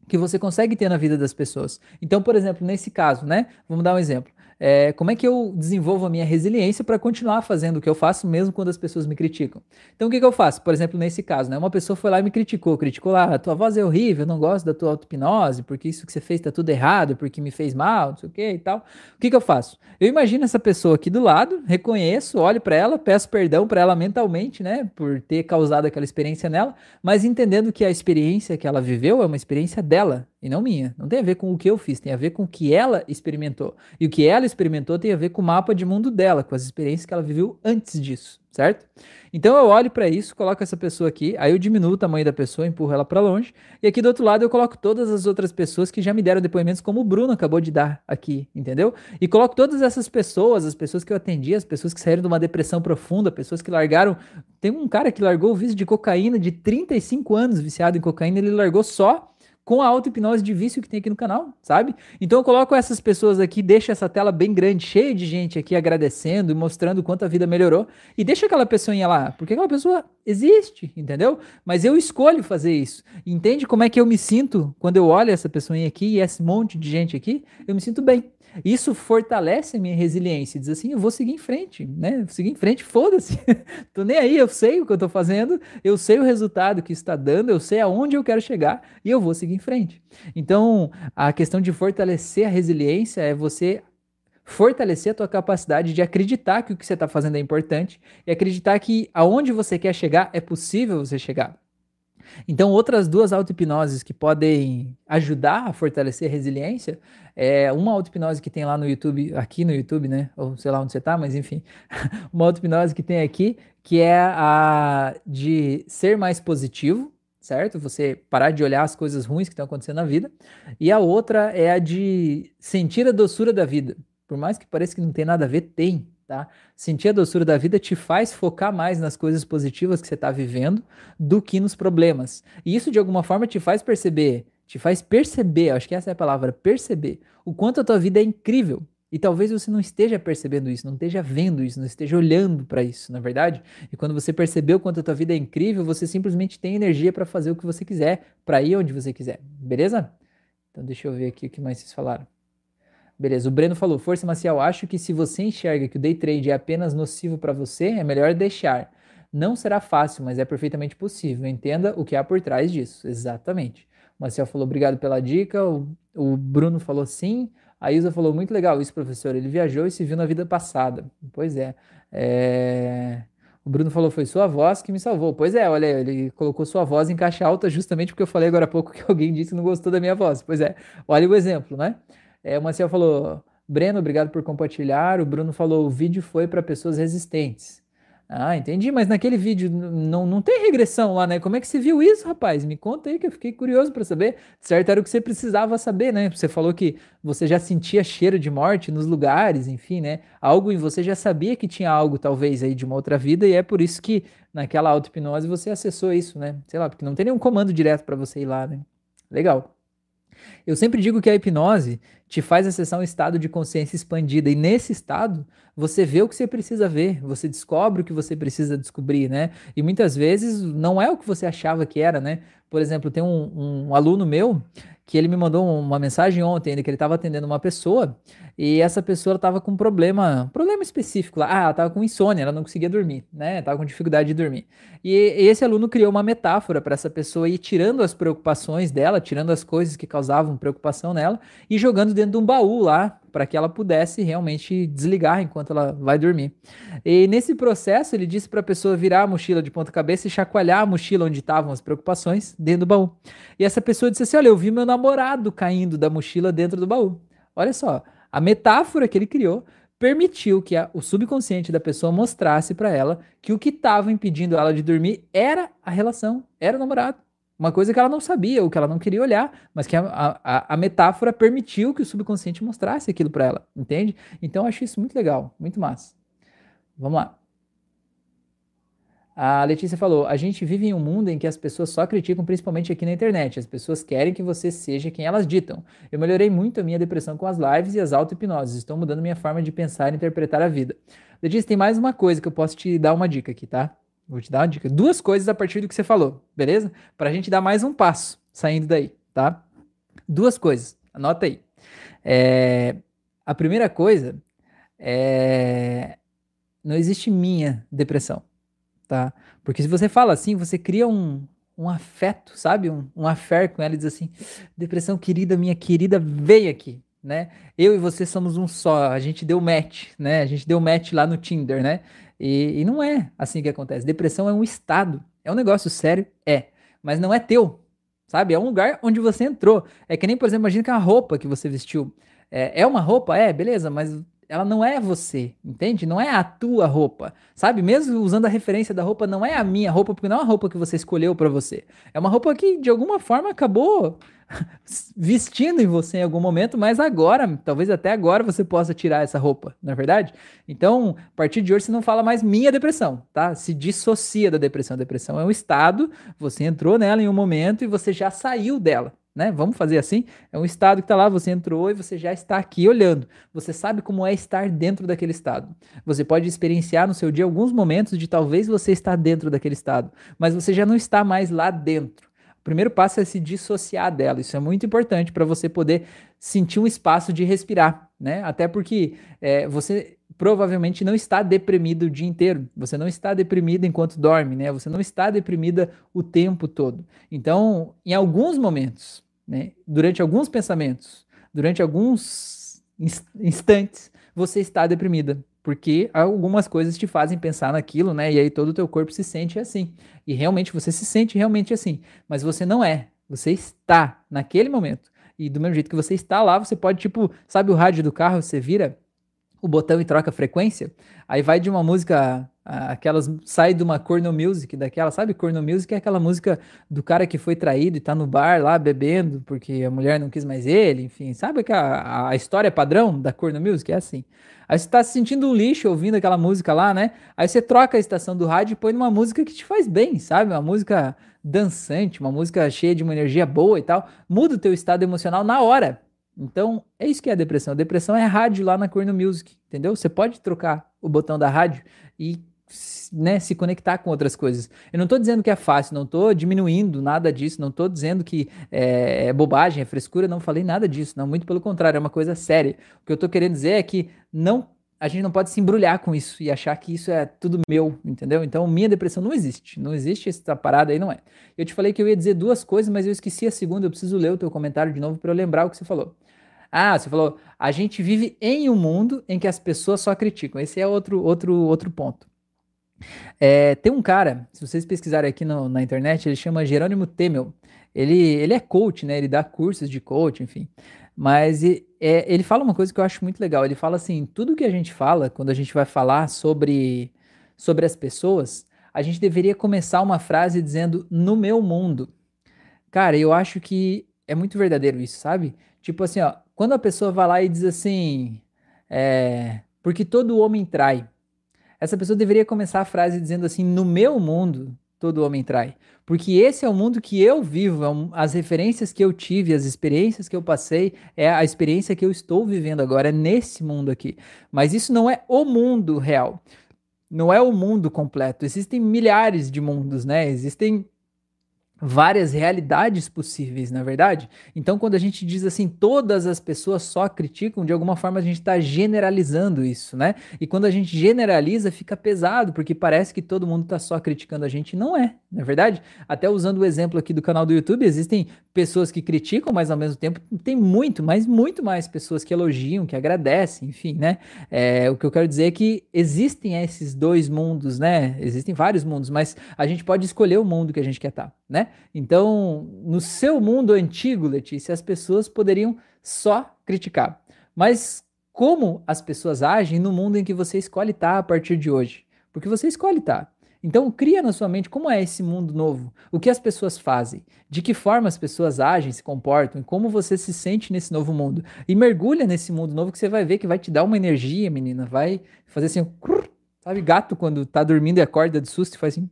que você consegue ter na vida das pessoas. Então, por exemplo, nesse caso, né? Vamos dar um exemplo é, como é que eu desenvolvo a minha resiliência para continuar fazendo o que eu faço mesmo quando as pessoas me criticam. Então o que, que eu faço? Por exemplo, nesse caso, né, uma pessoa foi lá e me criticou, criticou lá, a tua voz é horrível, eu não gosto da tua auto-hipnose, porque isso que você fez está tudo errado, porque me fez mal, não sei o que e tal. O que, que eu faço? Eu imagino essa pessoa aqui do lado, reconheço, olho para ela, peço perdão para ela mentalmente, né, por ter causado aquela experiência nela, mas entendendo que a experiência que ela viveu é uma experiência dela, e não minha. Não tem a ver com o que eu fiz, tem a ver com o que ela experimentou. E o que ela experimentou tem a ver com o mapa de mundo dela, com as experiências que ela viveu antes disso, certo? Então eu olho para isso, coloco essa pessoa aqui, aí eu diminuo o tamanho da pessoa, empurro ela para longe, e aqui do outro lado eu coloco todas as outras pessoas que já me deram depoimentos, como o Bruno acabou de dar aqui, entendeu? E coloco todas essas pessoas, as pessoas que eu atendi, as pessoas que saíram de uma depressão profunda, pessoas que largaram. Tem um cara que largou o vício de cocaína de 35 anos viciado em cocaína, ele largou só com a auto-hipnose de vício que tem aqui no canal, sabe? Então eu coloco essas pessoas aqui, deixo essa tela bem grande, cheia de gente aqui agradecendo e mostrando quanto a vida melhorou, e deixa aquela pessoinha lá, porque aquela pessoa existe, entendeu? Mas eu escolho fazer isso. Entende como é que eu me sinto quando eu olho essa pessoinha aqui e esse monte de gente aqui? Eu me sinto bem. Isso fortalece a minha resiliência. Diz assim, eu vou seguir em frente, né? Vou seguir em frente, foda-se. tô nem aí, eu sei o que eu tô fazendo, eu sei o resultado que está dando, eu sei aonde eu quero chegar e eu vou seguir em frente. Então, a questão de fortalecer a resiliência é você fortalecer a tua capacidade de acreditar que o que você está fazendo é importante e acreditar que aonde você quer chegar é possível você chegar. Então, outras duas auto-hipnoses que podem ajudar a fortalecer a resiliência é uma auto-hipnose que tem lá no YouTube, aqui no YouTube, né? Ou sei lá onde você tá, mas enfim. uma auto-hipnose que tem aqui, que é a de ser mais positivo, certo? Você parar de olhar as coisas ruins que estão acontecendo na vida. E a outra é a de sentir a doçura da vida. Por mais que pareça que não tem nada a ver, tem, tá? Sentir a doçura da vida te faz focar mais nas coisas positivas que você está vivendo do que nos problemas. E isso, de alguma forma, te faz perceber, te faz perceber, acho que essa é a palavra, perceber, o quanto a tua vida é incrível. E talvez você não esteja percebendo isso, não esteja vendo isso, não esteja olhando para isso, na é verdade? E quando você percebeu quanto a tua vida é incrível, você simplesmente tem energia para fazer o que você quiser, para ir onde você quiser, beleza? Então deixa eu ver aqui o que mais vocês falaram. Beleza, o Breno falou: Força Marcial, acho que se você enxerga que o day trade é apenas nocivo para você, é melhor deixar. Não será fácil, mas é perfeitamente possível. Entenda o que há por trás disso. Exatamente. O Marcial falou: Obrigado pela dica. O, o Bruno falou: Sim. A Isa falou: Muito legal isso, professor. Ele viajou e se viu na vida passada. Pois é. é... O Bruno falou: Foi sua voz que me salvou. Pois é, olha, ele colocou sua voz em caixa alta justamente porque eu falei agora há pouco que alguém disse que não gostou da minha voz. Pois é, olha o exemplo, né? É, o Maciel falou, Breno, obrigado por compartilhar. O Bruno falou, o vídeo foi para pessoas resistentes. Ah, entendi, mas naquele vídeo não, não tem regressão lá, né? Como é que você viu isso, rapaz? Me conta aí que eu fiquei curioso para saber. Certo, era o que você precisava saber, né? Você falou que você já sentia cheiro de morte nos lugares, enfim, né? Algo em você já sabia que tinha algo, talvez, aí de uma outra vida, e é por isso que naquela auto-hipnose você acessou isso, né? Sei lá, porque não tem nenhum comando direto para você ir lá, né? Legal. Eu sempre digo que a hipnose te faz acessar um estado de consciência expandida, e nesse estado você vê o que você precisa ver, você descobre o que você precisa descobrir, né? E muitas vezes não é o que você achava que era, né? Por exemplo, tem um, um aluno meu que ele me mandou uma mensagem ontem, ainda que ele estava atendendo uma pessoa e essa pessoa estava com um problema, problema específico lá. Ah, ela estava com insônia, ela não conseguia dormir, né? Estava com dificuldade de dormir. E esse aluno criou uma metáfora para essa pessoa ir tirando as preocupações dela, tirando as coisas que causavam preocupação nela e jogando dentro de um baú lá para que ela pudesse realmente desligar enquanto ela vai dormir. E nesse processo, ele disse para a pessoa virar a mochila de ponta cabeça e chacoalhar a mochila onde estavam as preocupações dentro do baú. E essa pessoa disse assim: Olha, eu vi meu namorado caindo da mochila dentro do baú. Olha só, a metáfora que ele criou permitiu que a, o subconsciente da pessoa mostrasse para ela que o que estava impedindo ela de dormir era a relação, era o namorado. Uma coisa que ela não sabia, ou que ela não queria olhar, mas que a, a, a metáfora permitiu que o subconsciente mostrasse aquilo para ela, entende? Então eu acho isso muito legal, muito massa. Vamos lá. A Letícia falou: a gente vive em um mundo em que as pessoas só criticam, principalmente aqui na internet. As pessoas querem que você seja quem elas ditam. Eu melhorei muito a minha depressão com as lives e as auto-hipnoses. Estou mudando minha forma de pensar e interpretar a vida. Letícia, tem mais uma coisa que eu posso te dar uma dica aqui, tá? Vou te dar uma dica. Duas coisas a partir do que você falou, beleza? Para a gente dar mais um passo saindo daí, tá? Duas coisas. Anota aí. É... A primeira coisa é. Não existe minha depressão tá? Porque se você fala assim, você cria um, um afeto, sabe? Um, um affair com ela e diz assim: depressão querida, minha querida, vem aqui, né? Eu e você somos um só, a gente deu match, né? A gente deu match lá no Tinder, né? E, e não é assim que acontece. Depressão é um estado, é um negócio sério, é, mas não é teu, sabe? É um lugar onde você entrou. É que nem, por exemplo, imagina que a roupa que você vestiu é, é uma roupa, é, beleza, mas ela não é você, entende? Não é a tua roupa, sabe? Mesmo usando a referência da roupa, não é a minha roupa, porque não é uma roupa que você escolheu para você. É uma roupa que de alguma forma acabou vestindo em você em algum momento, mas agora, talvez até agora você possa tirar essa roupa, não é verdade? Então, a partir de hoje você não fala mais minha depressão, tá? Se dissocia da depressão. A depressão é um estado, você entrou nela em um momento e você já saiu dela né? Vamos fazer assim? É um estado que está lá, você entrou e você já está aqui olhando. Você sabe como é estar dentro daquele estado. Você pode experienciar no seu dia alguns momentos de talvez você estar dentro daquele estado, mas você já não está mais lá dentro. O primeiro passo é se dissociar dela. Isso é muito importante para você poder sentir um espaço de respirar, né? Até porque é, você provavelmente não está deprimido o dia inteiro. Você não está deprimido enquanto dorme, né? Você não está deprimida o tempo todo. Então, em alguns momentos, né? Durante alguns pensamentos, durante alguns instantes, você está deprimida. porque algumas coisas te fazem pensar naquilo, né? E aí todo o teu corpo se sente assim. E realmente você se sente realmente assim, mas você não é. Você está naquele momento. E do mesmo jeito que você está lá, você pode tipo, sabe o rádio do carro, você vira o botão e troca a frequência, aí vai de uma música aquelas sai de uma corno music daquela, sabe? Corno music é aquela música do cara que foi traído e tá no bar lá bebendo porque a mulher não quis mais ele, enfim, sabe que a, a história padrão da corno music é assim. Aí você tá se sentindo um lixo ouvindo aquela música lá, né? Aí você troca a estação do rádio e põe numa música que te faz bem, sabe? Uma música dançante, uma música cheia de uma energia boa e tal, muda o teu estado emocional na hora. Então, é isso que é a depressão. A depressão é rádio lá na Corno Music, entendeu? Você pode trocar o botão da rádio e né, se conectar com outras coisas. Eu não estou dizendo que é fácil, não estou diminuindo nada disso, não estou dizendo que é, é, bobagem, é frescura, não falei nada disso, não, muito pelo contrário, é uma coisa séria. O que eu estou querendo dizer é que não a gente não pode se embrulhar com isso e achar que isso é tudo meu, entendeu? Então, minha depressão não existe. Não existe essa parada aí, não é. Eu te falei que eu ia dizer duas coisas, mas eu esqueci a segunda. Eu preciso ler o teu comentário de novo para eu lembrar o que você falou. Ah, você falou, a gente vive em um mundo em que as pessoas só criticam. Esse é outro, outro, outro ponto. É, tem um cara, se vocês pesquisarem aqui no, na internet, ele chama Jerônimo Temel. Ele, ele é coach, né? Ele dá cursos de coach, enfim. Mas é, ele fala uma coisa que eu acho muito legal. Ele fala assim: tudo que a gente fala, quando a gente vai falar sobre, sobre as pessoas, a gente deveria começar uma frase dizendo no meu mundo. Cara, eu acho que é muito verdadeiro isso, sabe? Tipo assim, ó, quando a pessoa vai lá e diz assim, é, porque todo homem trai. Essa pessoa deveria começar a frase dizendo assim: no meu mundo, todo homem trai. Porque esse é o mundo que eu vivo, é as referências que eu tive, as experiências que eu passei, é a experiência que eu estou vivendo agora, é nesse mundo aqui. Mas isso não é o mundo real. Não é o mundo completo. Existem milhares de mundos, né? Existem várias realidades possíveis, na é verdade. Então, quando a gente diz assim, todas as pessoas só criticam, de alguma forma a gente está generalizando isso, né? E quando a gente generaliza, fica pesado, porque parece que todo mundo está só criticando a gente. Não é, na é verdade. Até usando o exemplo aqui do canal do YouTube, existem pessoas que criticam, mas ao mesmo tempo tem muito, mas muito mais pessoas que elogiam, que agradecem, enfim, né? É, o que eu quero dizer é que existem esses dois mundos, né? Existem vários mundos, mas a gente pode escolher o mundo que a gente quer estar, tá, né? Então, no seu mundo antigo, Letícia, as pessoas poderiam só criticar. Mas como as pessoas agem no mundo em que você escolhe estar a partir de hoje? Porque você escolhe estar. Então, cria na sua mente como é esse mundo novo, o que as pessoas fazem, de que forma as pessoas agem, se comportam, e como você se sente nesse novo mundo. E mergulha nesse mundo novo que você vai ver que vai te dar uma energia, menina. Vai fazer assim, sabe, gato quando tá dormindo e acorda de susto e faz assim,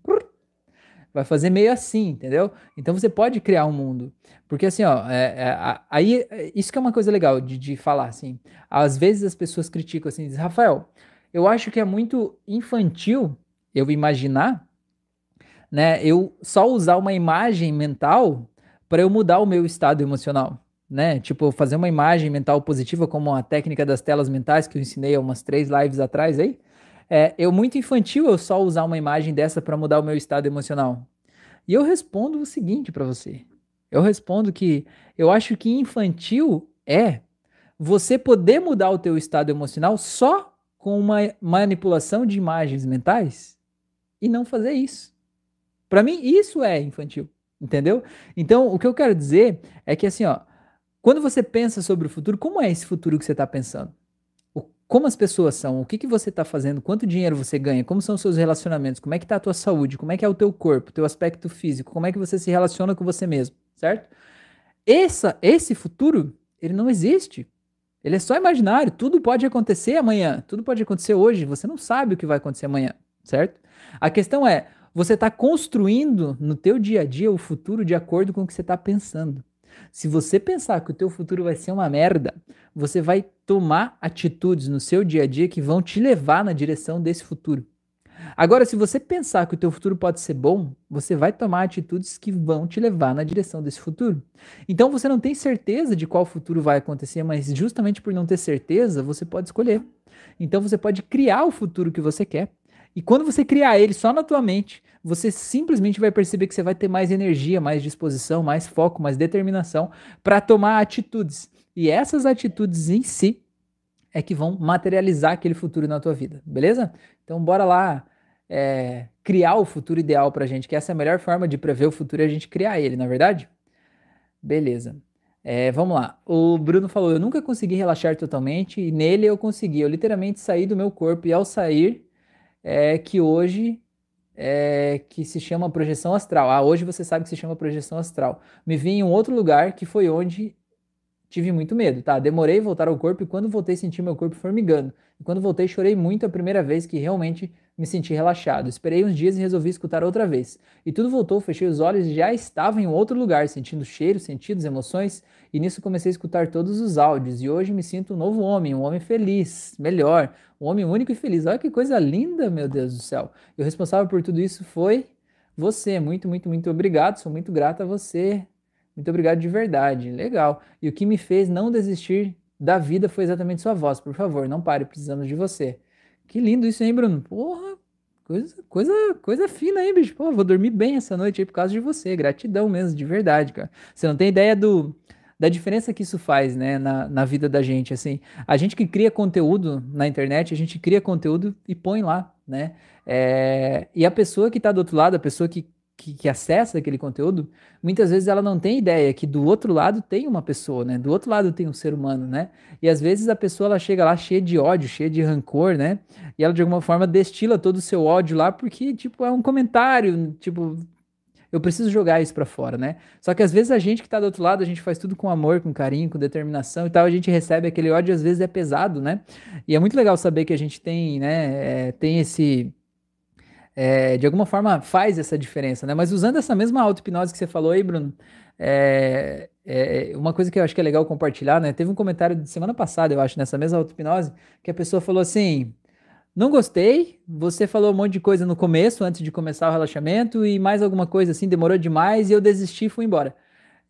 vai fazer meio assim, entendeu? Então você pode criar um mundo. Porque assim, ó, é, é, aí isso que é uma coisa legal de, de falar, assim. Às vezes as pessoas criticam assim, dizem, Rafael, eu acho que é muito infantil eu imaginar, né? Eu só usar uma imagem mental para eu mudar o meu estado emocional. Né? Tipo, fazer uma imagem mental positiva, como a técnica das telas mentais que eu ensinei há umas três lives atrás aí, é, eu muito infantil eu só usar uma imagem dessa para mudar o meu estado emocional. E eu respondo o seguinte para você. Eu respondo que eu acho que infantil é você poder mudar o teu estado emocional só com uma manipulação de imagens mentais e não fazer isso. Para mim isso é infantil, entendeu? Então, o que eu quero dizer é que assim, ó, quando você pensa sobre o futuro, como é esse futuro que você está pensando? Como as pessoas são, o que, que você está fazendo, quanto dinheiro você ganha, como são os seus relacionamentos, como é que está a tua saúde, como é que é o teu corpo, teu aspecto físico, como é que você se relaciona com você mesmo, certo? Essa, esse futuro, ele não existe. Ele é só imaginário, tudo pode acontecer amanhã, tudo pode acontecer hoje, você não sabe o que vai acontecer amanhã, certo? A questão é, você está construindo no teu dia a dia o futuro de acordo com o que você está pensando. Se você pensar que o teu futuro vai ser uma merda, você vai tomar atitudes no seu dia a dia que vão te levar na direção desse futuro. Agora, se você pensar que o teu futuro pode ser bom, você vai tomar atitudes que vão te levar na direção desse futuro. Então, você não tem certeza de qual futuro vai acontecer, mas justamente por não ter certeza, você pode escolher. Então, você pode criar o futuro que você quer. E quando você criar ele só na tua mente, você simplesmente vai perceber que você vai ter mais energia, mais disposição, mais foco, mais determinação para tomar atitudes. E essas atitudes em si, é que vão materializar aquele futuro na tua vida, beleza? Então bora lá é, criar o futuro ideal pra gente, que essa é a melhor forma de prever o futuro é a gente criar ele, na é verdade? Beleza. É, vamos lá. O Bruno falou: Eu nunca consegui relaxar totalmente e nele eu consegui. Eu literalmente saí do meu corpo e ao sair, é que hoje é, que se chama projeção astral. Ah, hoje você sabe que se chama projeção astral. Me vi em um outro lugar que foi onde tive muito medo, tá? Demorei voltar ao corpo e quando voltei senti meu corpo formigando. E quando voltei chorei muito a primeira vez que realmente me senti relaxado. Esperei uns dias e resolvi escutar outra vez. E tudo voltou, fechei os olhos e já estava em outro lugar, sentindo cheiros, sentidos, emoções. E nisso comecei a escutar todos os áudios. E hoje me sinto um novo homem, um homem feliz, melhor, um homem único e feliz. Olha que coisa linda, meu Deus do céu. E o responsável por tudo isso foi você. Muito, muito, muito obrigado. Sou muito grato a você. Muito obrigado de verdade. Legal. E o que me fez não desistir da vida foi exatamente sua voz. Por favor, não pare, precisamos de você. Que lindo isso, hein, Bruno? Porra, coisa, coisa, coisa fina aí, bicho. Pô, vou dormir bem essa noite aí por causa de você. Gratidão mesmo, de verdade, cara. Você não tem ideia do, da diferença que isso faz, né, na, na vida da gente, assim. A gente que cria conteúdo na internet, a gente cria conteúdo e põe lá, né? É, e a pessoa que está do outro lado, a pessoa que que, que, acessa aquele conteúdo, muitas vezes ela não tem ideia que do outro lado tem uma pessoa, né? Do outro lado tem um ser humano, né? E às vezes a pessoa ela chega lá cheia de ódio, cheia de rancor, né? E ela de alguma forma destila todo o seu ódio lá porque tipo é um comentário, tipo eu preciso jogar isso para fora, né? Só que às vezes a gente que tá do outro lado, a gente faz tudo com amor, com carinho, com determinação e tal, a gente recebe aquele ódio às vezes é pesado, né? E é muito legal saber que a gente tem, né, é, tem esse é, de alguma forma faz essa diferença, né? Mas usando essa mesma auto-hipnose que você falou aí, Bruno, é, é, uma coisa que eu acho que é legal compartilhar, né? Teve um comentário de semana passada, eu acho, nessa mesma auto-hipnose, que a pessoa falou assim: Não gostei, você falou um monte de coisa no começo, antes de começar o relaxamento, e mais alguma coisa assim, demorou demais, e eu desisti e fui embora.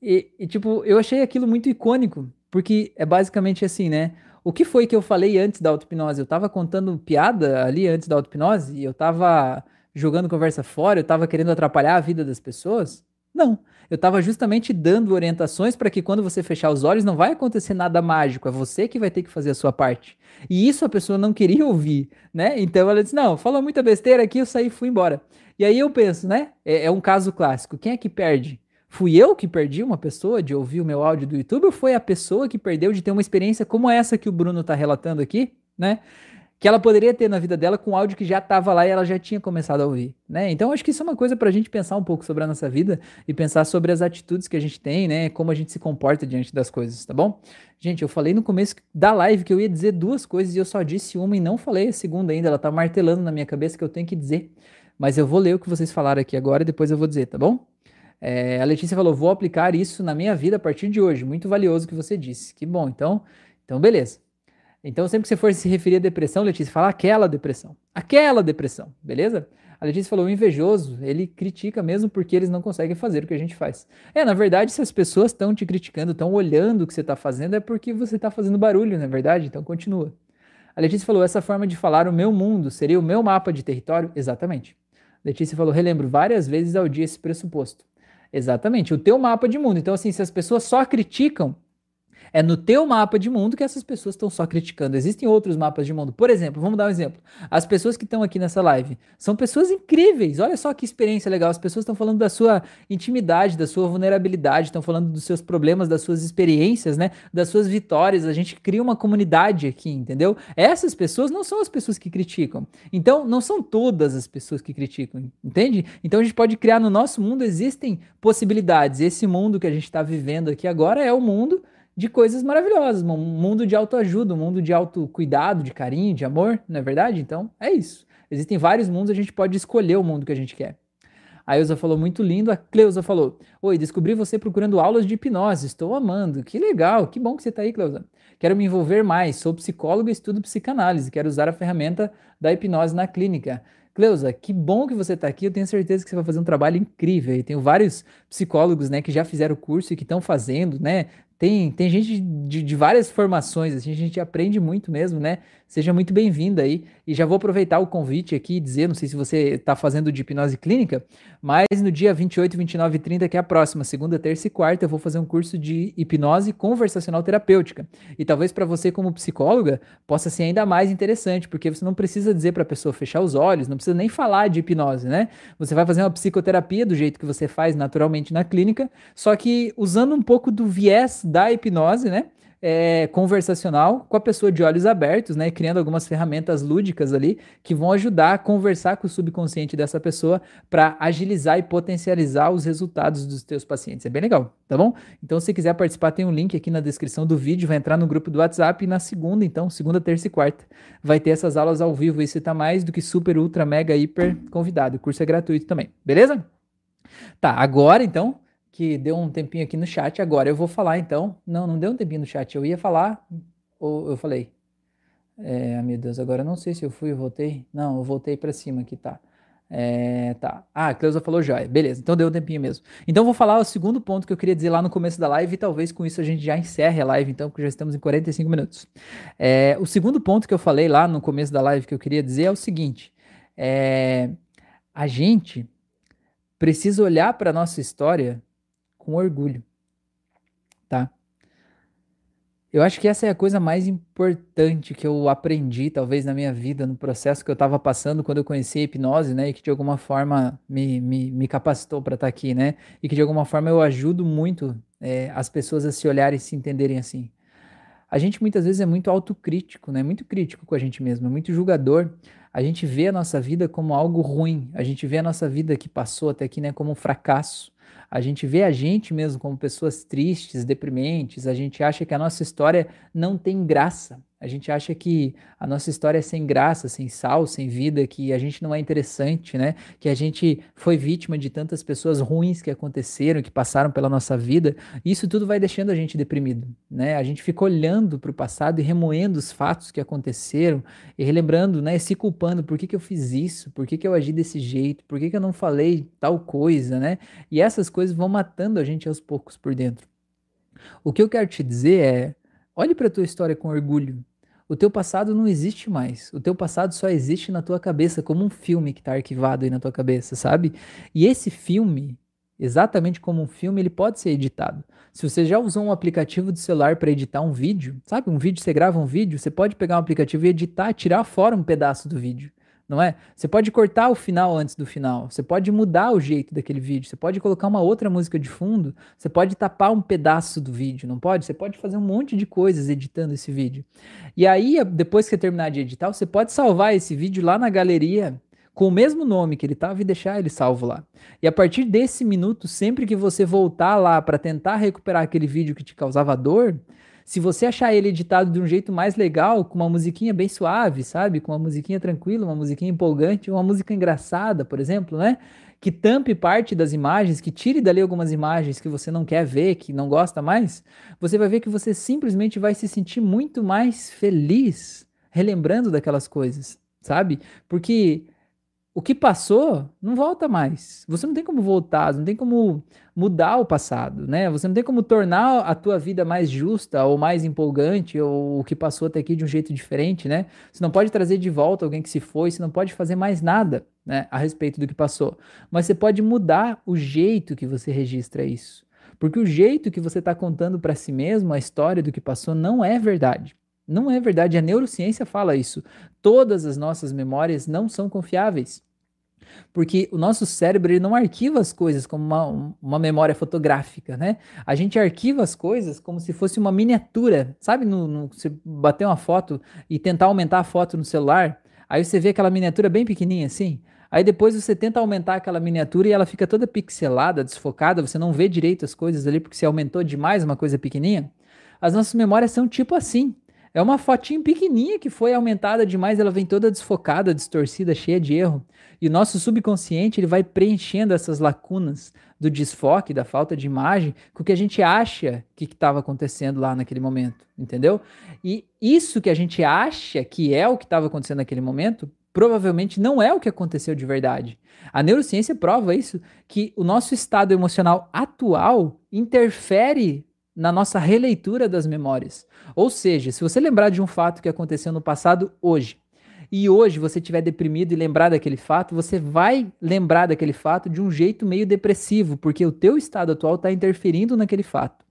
E, e tipo, eu achei aquilo muito icônico, porque é basicamente assim, né? O que foi que eu falei antes da auto-hipnose? Eu tava contando piada ali antes da auto-hipnose? E eu tava jogando conversa fora, eu estava querendo atrapalhar a vida das pessoas? Não. Eu estava justamente dando orientações para que quando você fechar os olhos não vai acontecer nada mágico, é você que vai ter que fazer a sua parte. E isso a pessoa não queria ouvir, né? Então ela disse: "Não, falou muita besteira aqui, eu saí e fui embora". E aí eu penso, né? É, é um caso clássico. Quem é que perde? Fui eu que perdi uma pessoa de ouvir o meu áudio do YouTube ou foi a pessoa que perdeu de ter uma experiência como essa que o Bruno está relatando aqui, né? Que ela poderia ter na vida dela com áudio que já estava lá e ela já tinha começado a ouvir, né? Então acho que isso é uma coisa para a gente pensar um pouco sobre a nossa vida e pensar sobre as atitudes que a gente tem, né? Como a gente se comporta diante das coisas, tá bom? Gente, eu falei no começo da live que eu ia dizer duas coisas e eu só disse uma e não falei a segunda ainda. Ela tá martelando na minha cabeça que eu tenho que dizer, mas eu vou ler o que vocês falaram aqui agora e depois eu vou dizer, tá bom? É, a Letícia falou: vou aplicar isso na minha vida a partir de hoje. Muito valioso o que você disse. Que bom, então, então beleza. Então, sempre que você for se referir à depressão, Letícia, fala aquela depressão. Aquela depressão, beleza? A Letícia falou: o invejoso, ele critica mesmo porque eles não conseguem fazer o que a gente faz. É, na verdade, se as pessoas estão te criticando, estão olhando o que você está fazendo, é porque você está fazendo barulho, não é verdade? Então, continua. A Letícia falou: essa forma de falar o meu mundo seria o meu mapa de território? Exatamente. A Letícia falou: relembro várias vezes ao dia esse pressuposto. Exatamente, o teu mapa de mundo. Então, assim, se as pessoas só criticam, é no teu mapa de mundo que essas pessoas estão só criticando. Existem outros mapas de mundo. Por exemplo, vamos dar um exemplo. As pessoas que estão aqui nessa live são pessoas incríveis. Olha só que experiência legal. As pessoas estão falando da sua intimidade, da sua vulnerabilidade, estão falando dos seus problemas, das suas experiências, né? Das suas vitórias. A gente cria uma comunidade aqui, entendeu? Essas pessoas não são as pessoas que criticam. Então, não são todas as pessoas que criticam, entende? Então, a gente pode criar no nosso mundo existem possibilidades. Esse mundo que a gente está vivendo aqui agora é o mundo de coisas maravilhosas, um mundo de autoajuda, um mundo de autocuidado, de carinho, de amor, não é verdade? Então, é isso. Existem vários mundos, a gente pode escolher o mundo que a gente quer. A Elza falou muito lindo, a Cleusa falou: Oi, descobri você procurando aulas de hipnose, estou amando. Que legal, que bom que você está aí, Cleusa. Quero me envolver mais, sou psicólogo e estudo psicanálise, quero usar a ferramenta da hipnose na clínica. Cleusa, que bom que você está aqui. Eu tenho certeza que você vai fazer um trabalho incrível. Eu tenho vários psicólogos, né, que já fizeram o curso e que estão fazendo, né, tem, tem gente de, de várias formações, assim, a gente aprende muito mesmo, né? Seja muito bem-vindo aí. E já vou aproveitar o convite aqui e dizer, não sei se você está fazendo de hipnose clínica, mas no dia 28, 29 e 30, que é a próxima, segunda, terça e quarta, eu vou fazer um curso de hipnose conversacional terapêutica. E talvez para você, como psicóloga, possa ser ainda mais interessante, porque você não precisa dizer para a pessoa fechar os olhos, não precisa nem falar de hipnose, né? Você vai fazer uma psicoterapia do jeito que você faz naturalmente na clínica, só que usando um pouco do viés da hipnose, né? é, conversacional com a pessoa de olhos abertos, né? Criando algumas ferramentas lúdicas ali que vão ajudar a conversar com o subconsciente dessa pessoa para agilizar e potencializar os resultados dos teus pacientes. É bem legal, tá bom? Então, se quiser participar, tem um link aqui na descrição do vídeo, vai entrar no grupo do WhatsApp e na segunda, então, segunda, terça e quarta, vai ter essas aulas ao vivo e você tá mais do que super, ultra, mega, hiper convidado. O curso é gratuito também, beleza? Tá, agora então que deu um tempinho aqui no chat. Agora eu vou falar então. Não, não deu um tempinho no chat. Eu ia falar ou eu falei? É, meu Deus, agora eu não sei se eu fui e voltei. Não, eu voltei para cima aqui, tá. É, tá. Ah, a Cleusa falou joia. Beleza, então deu um tempinho mesmo. Então vou falar o segundo ponto que eu queria dizer lá no começo da live e talvez com isso a gente já encerre a live, então, porque já estamos em 45 minutos. É, o segundo ponto que eu falei lá no começo da live que eu queria dizer é o seguinte: é, a gente precisa olhar para nossa história com orgulho, tá? Eu acho que essa é a coisa mais importante que eu aprendi, talvez, na minha vida, no processo que eu estava passando quando eu conheci a hipnose, né? E que de alguma forma me, me, me capacitou para estar tá aqui, né? E que de alguma forma eu ajudo muito é, as pessoas a se olharem e se entenderem assim. A gente muitas vezes é muito autocrítico, né? Muito crítico com a gente mesmo, é muito julgador. A gente vê a nossa vida como algo ruim, a gente vê a nossa vida que passou até aqui, né, como um fracasso. A gente vê a gente mesmo como pessoas tristes, deprimentes, a gente acha que a nossa história não tem graça. A gente acha que a nossa história é sem graça, sem sal, sem vida, que a gente não é interessante, né? Que a gente foi vítima de tantas pessoas ruins que aconteceram, que passaram pela nossa vida. Isso tudo vai deixando a gente deprimido, né? A gente fica olhando para o passado e remoendo os fatos que aconteceram e relembrando, né? E se culpando, por que, que eu fiz isso? Por que, que eu agi desse jeito? Por que, que eu não falei tal coisa, né? E essas coisas vão matando a gente aos poucos por dentro. O que eu quero te dizer é, olhe para a tua história com orgulho, o teu passado não existe mais. O teu passado só existe na tua cabeça, como um filme que está arquivado aí na tua cabeça, sabe? E esse filme, exatamente como um filme, ele pode ser editado. Se você já usou um aplicativo de celular para editar um vídeo, sabe? Um vídeo, você grava um vídeo, você pode pegar um aplicativo e editar, tirar fora um pedaço do vídeo não é? Você pode cortar o final antes do final, você pode mudar o jeito daquele vídeo, você pode colocar uma outra música de fundo, você pode tapar um pedaço do vídeo, não pode? Você pode fazer um monte de coisas editando esse vídeo. E aí, depois que terminar de editar, você pode salvar esse vídeo lá na galeria com o mesmo nome que ele estava e deixar ele salvo lá. E a partir desse minuto, sempre que você voltar lá para tentar recuperar aquele vídeo que te causava dor, se você achar ele editado de um jeito mais legal, com uma musiquinha bem suave, sabe? Com uma musiquinha tranquila, uma musiquinha empolgante, uma música engraçada, por exemplo, né? Que tampe parte das imagens, que tire dali algumas imagens que você não quer ver, que não gosta mais, você vai ver que você simplesmente vai se sentir muito mais feliz relembrando daquelas coisas, sabe? Porque o que passou não volta mais. Você não tem como voltar, não tem como mudar o passado, né? Você não tem como tornar a tua vida mais justa ou mais empolgante ou o que passou até aqui de um jeito diferente, né? Você não pode trazer de volta alguém que se foi, você não pode fazer mais nada, né, a respeito do que passou. Mas você pode mudar o jeito que você registra isso. Porque o jeito que você está contando para si mesmo a história do que passou não é verdade. Não é verdade, a neurociência fala isso. Todas as nossas memórias não são confiáveis. Porque o nosso cérebro ele não arquiva as coisas como uma, uma memória fotográfica, né? A gente arquiva as coisas como se fosse uma miniatura. Sabe, no, no, você bater uma foto e tentar aumentar a foto no celular, aí você vê aquela miniatura bem pequenininha assim. Aí depois você tenta aumentar aquela miniatura e ela fica toda pixelada, desfocada, você não vê direito as coisas ali porque você aumentou demais uma coisa pequenininha. As nossas memórias são tipo assim. É uma fotinha pequenininha que foi aumentada demais, ela vem toda desfocada, distorcida, cheia de erro. E o nosso subconsciente ele vai preenchendo essas lacunas do desfoque, da falta de imagem, com o que a gente acha que estava acontecendo lá naquele momento, entendeu? E isso que a gente acha que é o que estava acontecendo naquele momento, provavelmente não é o que aconteceu de verdade. A neurociência prova isso, que o nosso estado emocional atual interfere na nossa releitura das memórias. Ou seja, se você lembrar de um fato que aconteceu no passado hoje, e hoje você estiver deprimido e lembrar daquele fato, você vai lembrar daquele fato de um jeito meio depressivo, porque o teu estado atual está interferindo naquele fato.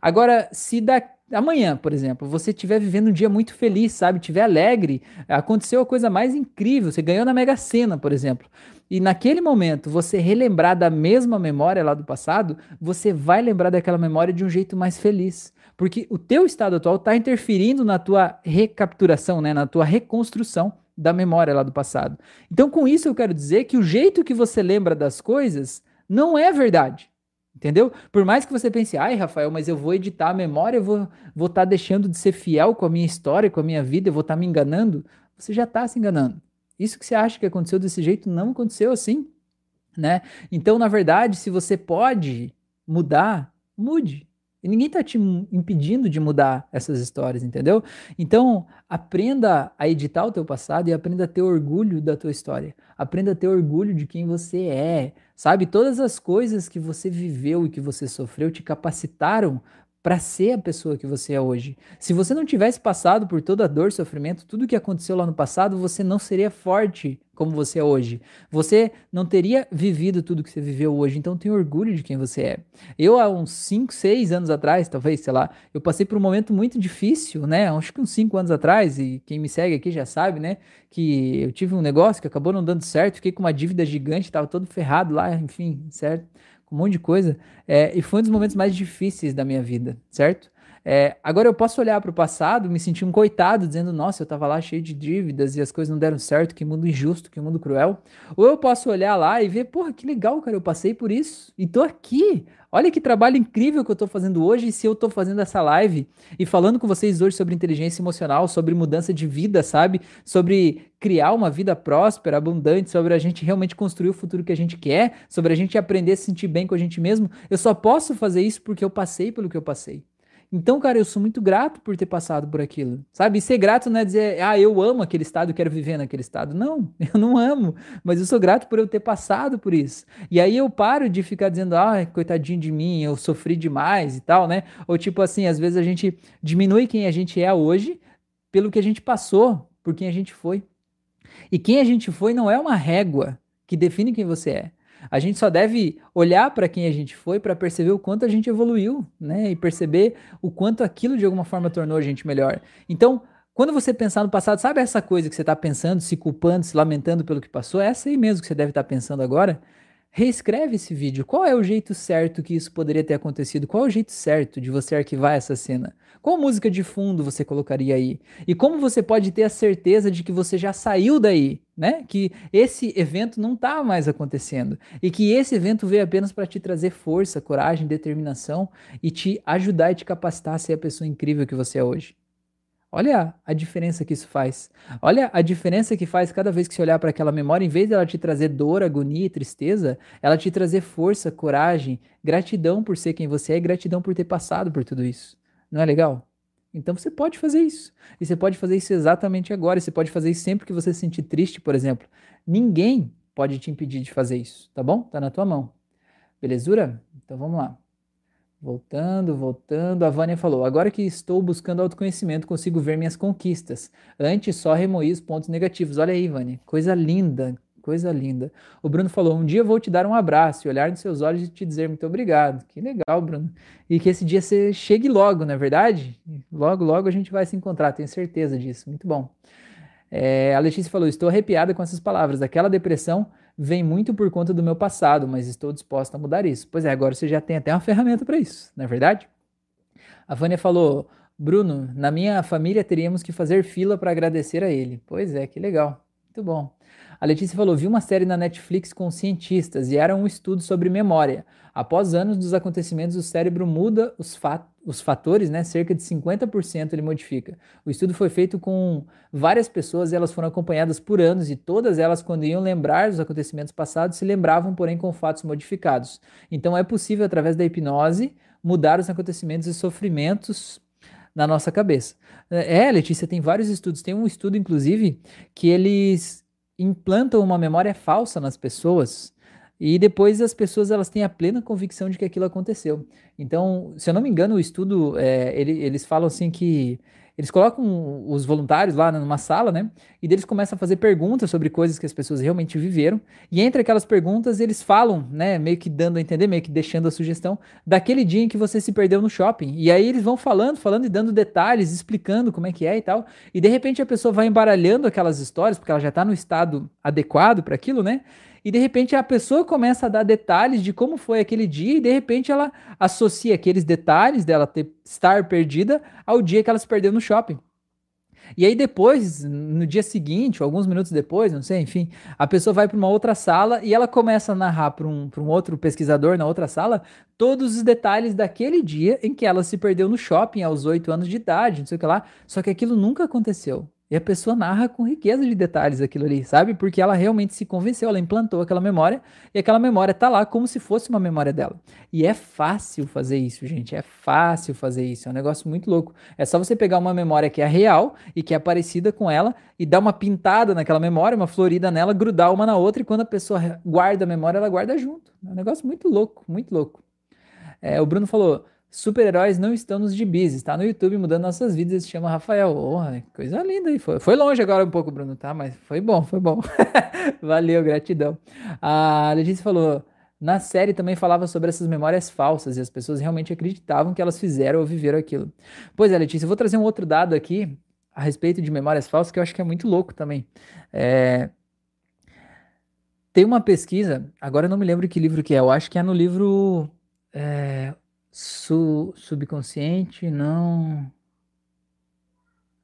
Agora, se da, amanhã, por exemplo, você estiver vivendo um dia muito feliz, sabe, estiver alegre, aconteceu a coisa mais incrível, você ganhou na Mega Sena, por exemplo, e naquele momento você relembrar da mesma memória lá do passado, você vai lembrar daquela memória de um jeito mais feliz. Porque o teu estado atual está interferindo na tua recapturação, né, na tua reconstrução da memória lá do passado. Então, com isso, eu quero dizer que o jeito que você lembra das coisas não é verdade. Entendeu? Por mais que você pense, ai, Rafael, mas eu vou editar a memória, eu vou estar vou tá deixando de ser fiel com a minha história, com a minha vida, eu vou estar tá me enganando. Você já está se enganando. Isso que você acha que aconteceu desse jeito não aconteceu assim, né? Então, na verdade, se você pode mudar, mude. E ninguém está te impedindo de mudar essas histórias, entendeu? Então, aprenda a editar o teu passado e aprenda a ter orgulho da tua história. Aprenda a ter orgulho de quem você é. Sabe, todas as coisas que você viveu e que você sofreu te capacitaram para ser a pessoa que você é hoje. Se você não tivesse passado por toda a dor, sofrimento, tudo que aconteceu lá no passado, você não seria forte como você é hoje. Você não teria vivido tudo que você viveu hoje, então tenha orgulho de quem você é. Eu, há uns 5, 6 anos atrás, talvez, sei lá, eu passei por um momento muito difícil, né? Acho que uns 5 anos atrás, e quem me segue aqui já sabe, né? Que eu tive um negócio que acabou não dando certo, fiquei com uma dívida gigante, estava todo ferrado lá, enfim, certo? Com um monte de coisa, é, e foi um dos momentos mais difíceis da minha vida, certo? É, agora eu posso olhar para o passado, me sentir um coitado, dizendo, nossa, eu estava lá cheio de dívidas e as coisas não deram certo, que mundo injusto, que mundo cruel. Ou eu posso olhar lá e ver, porra, que legal, cara, eu passei por isso e tô aqui. Olha que trabalho incrível que eu estou fazendo hoje. E se eu estou fazendo essa live e falando com vocês hoje sobre inteligência emocional, sobre mudança de vida, sabe? Sobre criar uma vida próspera, abundante, sobre a gente realmente construir o futuro que a gente quer, sobre a gente aprender a se sentir bem com a gente mesmo, eu só posso fazer isso porque eu passei pelo que eu passei. Então, cara, eu sou muito grato por ter passado por aquilo, sabe? E ser grato não é dizer, ah, eu amo aquele estado, quero viver naquele estado. Não, eu não amo, mas eu sou grato por eu ter passado por isso. E aí eu paro de ficar dizendo, ah, coitadinho de mim, eu sofri demais e tal, né? Ou tipo assim, às vezes a gente diminui quem a gente é hoje pelo que a gente passou, por quem a gente foi. E quem a gente foi não é uma régua que define quem você é. A gente só deve olhar para quem a gente foi para perceber o quanto a gente evoluiu, né? E perceber o quanto aquilo de alguma forma tornou a gente melhor. Então, quando você pensar no passado, sabe essa coisa que você está pensando, se culpando, se lamentando pelo que passou? É essa aí mesmo que você deve estar tá pensando agora. Reescreve esse vídeo. Qual é o jeito certo que isso poderia ter acontecido? Qual é o jeito certo de você arquivar essa cena? Qual música de fundo você colocaria aí? E como você pode ter a certeza de que você já saiu daí, né? Que esse evento não está mais acontecendo e que esse evento veio apenas para te trazer força, coragem, determinação e te ajudar e te capacitar a ser a pessoa incrível que você é hoje. Olha a diferença que isso faz. Olha a diferença que faz cada vez que você olhar para aquela memória, em vez dela te trazer dor, agonia e tristeza, ela te trazer força, coragem, gratidão por ser quem você é e gratidão por ter passado por tudo isso. Não é legal? Então você pode fazer isso. E você pode fazer isso exatamente agora. E você pode fazer isso sempre que você se sentir triste, por exemplo. Ninguém pode te impedir de fazer isso, tá bom? Tá na tua mão. Belezura? Então vamos lá. Voltando, voltando. A Vânia falou: agora que estou buscando autoconhecimento, consigo ver minhas conquistas. Antes só remoí os pontos negativos. Olha aí, Vânia. Coisa linda, coisa linda. O Bruno falou: um dia vou te dar um abraço e olhar nos seus olhos e te dizer muito obrigado. Que legal, Bruno. E que esse dia você chegue logo, não é verdade? Logo, logo a gente vai se encontrar, tenho certeza disso. Muito bom. É, a Letícia falou: estou arrepiada com essas palavras. Aquela depressão vem muito por conta do meu passado, mas estou disposta a mudar isso. Pois é, agora você já tem até uma ferramenta para isso, não é verdade? A Vânia falou: Bruno, na minha família teríamos que fazer fila para agradecer a ele. Pois é, que legal. Muito bom. A Letícia falou: vi uma série na Netflix com cientistas e era um estudo sobre memória. Após anos dos acontecimentos, o cérebro muda os, fa os fatores, né? Cerca de 50% ele modifica. O estudo foi feito com várias pessoas e elas foram acompanhadas por anos, e todas elas, quando iam lembrar dos acontecimentos passados, se lembravam, porém, com fatos modificados. Então é possível, através da hipnose, mudar os acontecimentos e sofrimentos na nossa cabeça. É, Letícia, tem vários estudos. Tem um estudo, inclusive, que eles implantam uma memória falsa nas pessoas e depois as pessoas elas têm a plena convicção de que aquilo aconteceu. Então, se eu não me engano, o estudo, é, ele, eles falam assim que eles colocam os voluntários lá numa sala, né? E eles começam a fazer perguntas sobre coisas que as pessoas realmente viveram. E entre aquelas perguntas, eles falam, né? Meio que dando a entender, meio que deixando a sugestão daquele dia em que você se perdeu no shopping. E aí eles vão falando, falando e dando detalhes, explicando como é que é e tal. E de repente a pessoa vai embaralhando aquelas histórias, porque ela já está no estado adequado para aquilo, né? E de repente a pessoa começa a dar detalhes de como foi aquele dia e de repente ela associa aqueles detalhes dela ter, estar perdida ao dia que ela se perdeu no shopping. E aí depois, no dia seguinte, alguns minutos depois, não sei, enfim, a pessoa vai para uma outra sala e ela começa a narrar para um, um outro pesquisador na outra sala todos os detalhes daquele dia em que ela se perdeu no shopping aos oito anos de idade, não sei o que lá. Só que aquilo nunca aconteceu. E a pessoa narra com riqueza de detalhes aquilo ali, sabe? Porque ela realmente se convenceu, ela implantou aquela memória e aquela memória tá lá como se fosse uma memória dela. E é fácil fazer isso, gente. É fácil fazer isso. É um negócio muito louco. É só você pegar uma memória que é real e que é parecida com ela e dar uma pintada naquela memória, uma florida nela, grudar uma na outra e quando a pessoa guarda a memória, ela guarda junto. É um negócio muito louco, muito louco. É, o Bruno falou super-heróis não estão nos gibis, está no YouTube mudando nossas vidas, se chama Rafael. Oh, coisa linda. Foi, foi longe agora um pouco, Bruno, tá? Mas foi bom, foi bom. Valeu, gratidão. A Letícia falou. Na série também falava sobre essas memórias falsas e as pessoas realmente acreditavam que elas fizeram ou viveram aquilo. Pois é, Letícia, eu vou trazer um outro dado aqui a respeito de memórias falsas que eu acho que é muito louco também. É... Tem uma pesquisa, agora eu não me lembro que livro que é, eu acho que é no livro é, Su subconsciente, não.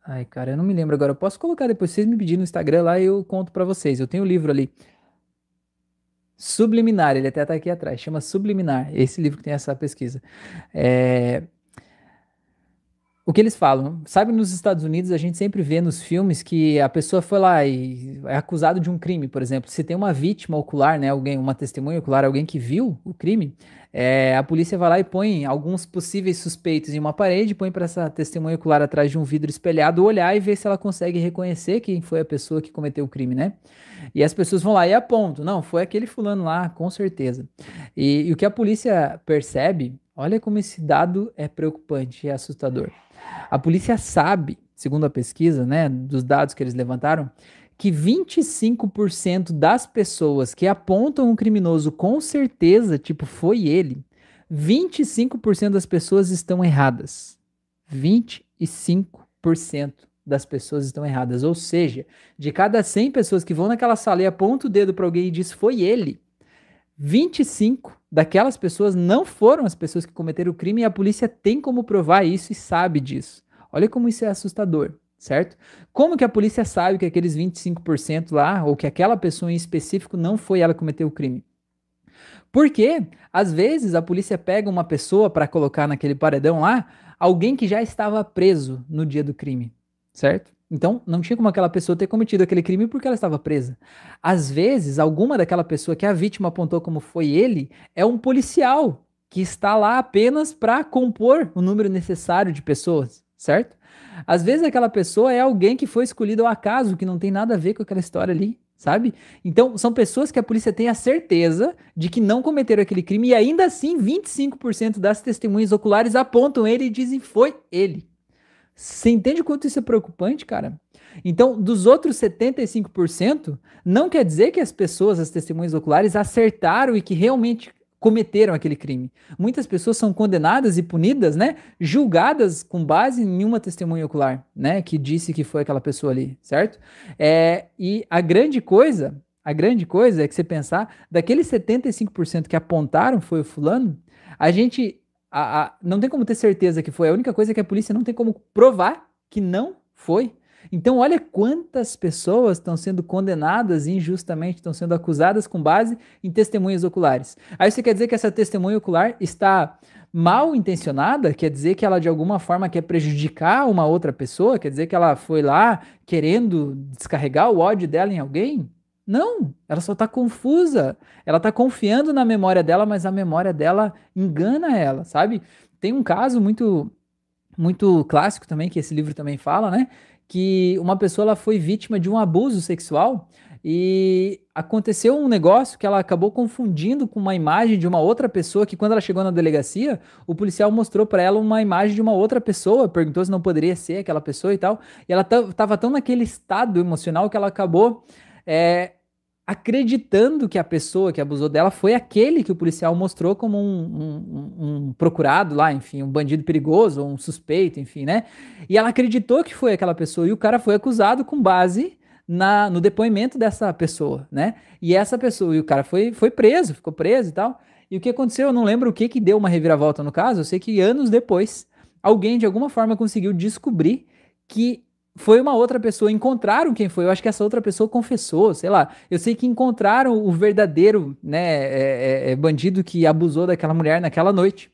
Ai, cara, eu não me lembro agora. Eu posso colocar depois, vocês me pedirem no Instagram lá e eu conto para vocês. Eu tenho o um livro ali. Subliminar, ele até tá aqui atrás, chama Subliminar, esse livro que tem essa pesquisa. É, o que eles falam? Sabe, nos Estados Unidos a gente sempre vê nos filmes que a pessoa foi lá e é acusado de um crime, por exemplo. Se tem uma vítima ocular, né, alguém, uma testemunha ocular, alguém que viu o crime, é, a polícia vai lá e põe alguns possíveis suspeitos em uma parede, põe para essa testemunha ocular atrás de um vidro espelhado olhar e ver se ela consegue reconhecer quem foi a pessoa que cometeu o crime, né? E as pessoas vão lá e apontam, não, foi aquele fulano lá, com certeza. E, e o que a polícia percebe, olha como esse dado é preocupante, é assustador. A polícia sabe, segundo a pesquisa, né, dos dados que eles levantaram, que 25% das pessoas que apontam um criminoso com certeza, tipo, foi ele, 25% das pessoas estão erradas. 25% das pessoas estão erradas. Ou seja, de cada 100 pessoas que vão naquela sala e apontam o dedo para alguém e diz foi ele, 25 daquelas pessoas não foram as pessoas que cometeram o crime e a polícia tem como provar isso e sabe disso. Olha como isso é assustador, certo? Como que a polícia sabe que aqueles 25% lá, ou que aquela pessoa em específico não foi ela que cometeu o crime? Porque, às vezes, a polícia pega uma pessoa para colocar naquele paredão lá, alguém que já estava preso no dia do crime, certo? Então, não tinha como aquela pessoa ter cometido aquele crime porque ela estava presa. Às vezes, alguma daquela pessoa que a vítima apontou como foi ele é um policial que está lá apenas para compor o número necessário de pessoas, certo? Às vezes, aquela pessoa é alguém que foi escolhido ao acaso, que não tem nada a ver com aquela história ali, sabe? Então, são pessoas que a polícia tem a certeza de que não cometeram aquele crime e ainda assim 25% das testemunhas oculares apontam ele e dizem foi ele. Você entende quanto isso é preocupante, cara? Então, dos outros 75%, não quer dizer que as pessoas, as testemunhas oculares, acertaram e que realmente cometeram aquele crime. Muitas pessoas são condenadas e punidas, né? Julgadas com base em uma testemunha ocular, né? Que disse que foi aquela pessoa ali, certo? É, e a grande coisa, a grande coisa é que você pensar, daqueles 75% que apontaram foi o fulano, a gente a, a, não tem como ter certeza que foi. A única coisa é que a polícia não tem como provar que não foi. Então, olha quantas pessoas estão sendo condenadas injustamente, estão sendo acusadas com base em testemunhas oculares. Aí você quer dizer que essa testemunha ocular está mal intencionada? Quer dizer que ela de alguma forma quer prejudicar uma outra pessoa? Quer dizer que ela foi lá querendo descarregar o ódio dela em alguém? Não, ela só está confusa. Ela está confiando na memória dela, mas a memória dela engana ela, sabe? Tem um caso muito muito clássico também que esse livro também fala, né? que uma pessoa ela foi vítima de um abuso sexual e aconteceu um negócio que ela acabou confundindo com uma imagem de uma outra pessoa que quando ela chegou na delegacia, o policial mostrou para ela uma imagem de uma outra pessoa, perguntou se não poderia ser aquela pessoa e tal. E ela estava tão naquele estado emocional que ela acabou é, acreditando que a pessoa que abusou dela foi aquele que o policial mostrou como um, um, um, procurado lá, enfim, um bandido perigoso, um suspeito, enfim, né? E ela acreditou que foi aquela pessoa e o cara foi acusado com base na, no depoimento dessa pessoa, né? E essa pessoa, e o cara foi, foi preso, ficou preso e tal. E o que aconteceu? Eu não lembro o que que deu uma reviravolta no caso, eu sei que anos depois, alguém de alguma forma conseguiu descobrir que foi uma outra pessoa, encontraram quem foi. Eu acho que essa outra pessoa confessou, sei lá. Eu sei que encontraram o verdadeiro, né, é, é, é bandido que abusou daquela mulher naquela noite.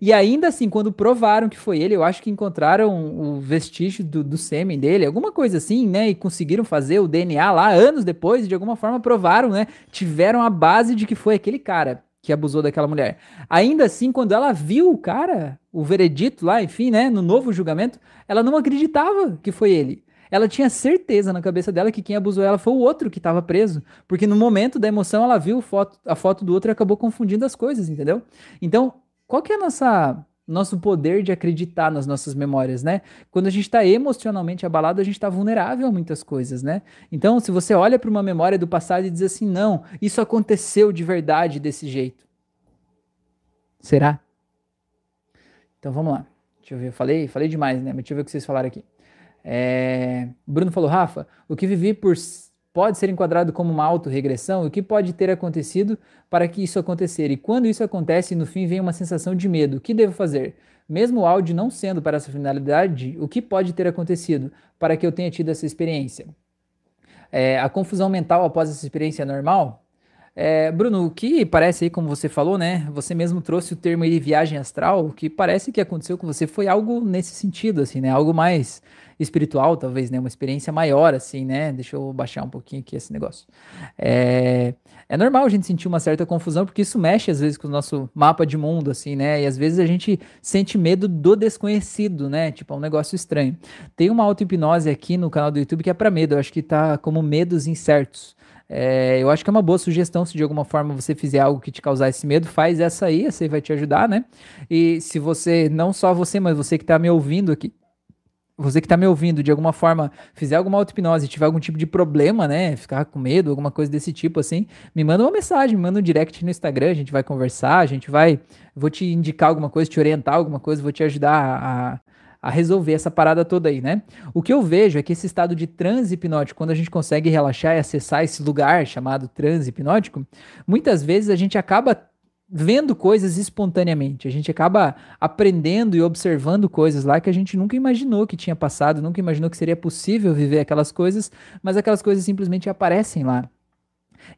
E ainda assim, quando provaram que foi ele, eu acho que encontraram o vestígio do, do sêmen dele, alguma coisa assim, né? E conseguiram fazer o DNA lá anos depois, e de alguma forma provaram, né? Tiveram a base de que foi aquele cara que abusou daquela mulher. Ainda assim, quando ela viu o cara, o veredito lá, enfim, né, no novo julgamento, ela não acreditava que foi ele. Ela tinha certeza na cabeça dela que quem abusou ela foi o outro que estava preso, porque no momento da emoção ela viu foto, a foto do outro e acabou confundindo as coisas, entendeu? Então, qual que é a nossa nosso poder de acreditar nas nossas memórias, né? Quando a gente está emocionalmente abalado, a gente está vulnerável a muitas coisas, né? Então, se você olha para uma memória do passado e diz assim, não, isso aconteceu de verdade desse jeito, será? Então, vamos lá. Deixa eu ver, eu falei, falei demais, né? Mas deixa eu ver o que vocês falaram aqui. É... Bruno falou, Rafa, o que vivi por pode ser enquadrado como uma autorregressão? O que pode ter acontecido para que isso acontecer? E quando isso acontece, no fim vem uma sensação de medo. O que devo fazer? Mesmo o áudio não sendo para essa finalidade, o que pode ter acontecido para que eu tenha tido essa experiência? É, a confusão mental após essa experiência é normal? É, Bruno, o que parece aí, como você falou, né? Você mesmo trouxe o termo aí viagem astral, o que parece que aconteceu com você foi algo nesse sentido, assim, né? Algo mais espiritual, talvez, né? Uma experiência maior, assim, né? Deixa eu baixar um pouquinho aqui esse negócio. É, é normal a gente sentir uma certa confusão, porque isso mexe às vezes com o nosso mapa de mundo, assim, né? E às vezes a gente sente medo do desconhecido, né? Tipo, é um negócio estranho. Tem uma auto-hipnose aqui no canal do YouTube que é para medo, eu acho que tá como medos incertos. É, eu acho que é uma boa sugestão se de alguma forma você fizer algo que te causar esse medo, faz essa aí, essa aí vai te ajudar, né? E se você, não só você, mas você que está me ouvindo aqui, você que está me ouvindo, de alguma forma, fizer alguma auto-hipnose, tiver algum tipo de problema, né? Ficar com medo, alguma coisa desse tipo, assim, me manda uma mensagem, me manda um direct no Instagram, a gente vai conversar, a gente vai. Vou te indicar alguma coisa, te orientar alguma coisa, vou te ajudar a, a resolver essa parada toda aí, né? O que eu vejo é que esse estado de transe hipnótico, quando a gente consegue relaxar e acessar esse lugar chamado transe hipnótico, muitas vezes a gente acaba vendo coisas espontaneamente. A gente acaba aprendendo e observando coisas lá que a gente nunca imaginou que tinha passado, nunca imaginou que seria possível viver aquelas coisas, mas aquelas coisas simplesmente aparecem lá.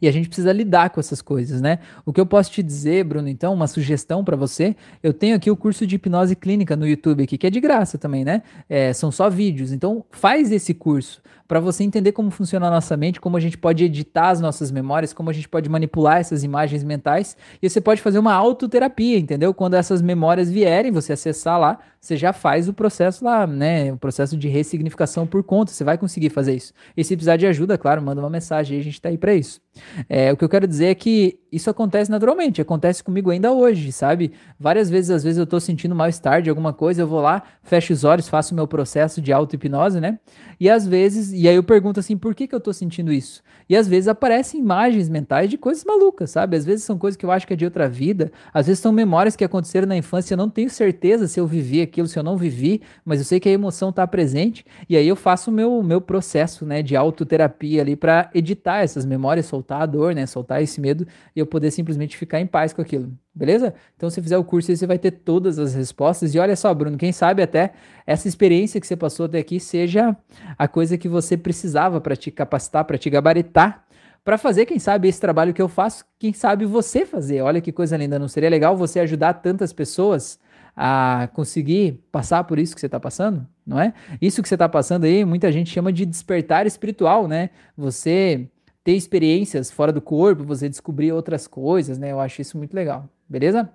E a gente precisa lidar com essas coisas, né? O que eu posso te dizer, Bruno, então, uma sugestão para você, eu tenho aqui o curso de hipnose clínica no YouTube aqui, que é de graça também, né? É, são só vídeos. Então, faz esse curso para você entender como funciona a nossa mente, como a gente pode editar as nossas memórias, como a gente pode manipular essas imagens mentais. E você pode fazer uma autoterapia, entendeu? Quando essas memórias vierem, você acessar lá, você já faz o processo lá, né? O processo de ressignificação por conta. Você vai conseguir fazer isso. E se precisar de ajuda, claro, manda uma mensagem a gente tá aí para isso. É, o que eu quero dizer é que isso acontece naturalmente, acontece comigo ainda hoje, sabe? Várias vezes, às vezes eu tô sentindo mal-estar de alguma coisa, eu vou lá, fecho os olhos, faço o meu processo de auto-hipnose, né? E às vezes, e aí eu pergunto assim, por que que eu tô sentindo isso? E às vezes aparecem imagens mentais de coisas malucas, sabe? Às vezes são coisas que eu acho que é de outra vida, às vezes são memórias que aconteceram na infância, eu não tenho certeza se eu vivi aquilo, se eu não vivi, mas eu sei que a emoção tá presente, e aí eu faço o meu, meu processo, né, de autoterapia ali para editar essas memórias, soltar a dor, né, soltar esse medo, e eu poder simplesmente ficar em paz com aquilo. Beleza? Então, se fizer o curso você vai ter todas as respostas. E olha só, Bruno, quem sabe até essa experiência que você passou até aqui seja a coisa que você precisava para te capacitar, para te gabaritar, para fazer, quem sabe, esse trabalho que eu faço, quem sabe você fazer. Olha que coisa linda, não seria legal você ajudar tantas pessoas a conseguir passar por isso que você está passando, não é? Isso que você está passando aí, muita gente chama de despertar espiritual, né? Você ter experiências fora do corpo, você descobrir outras coisas, né? Eu acho isso muito legal, beleza?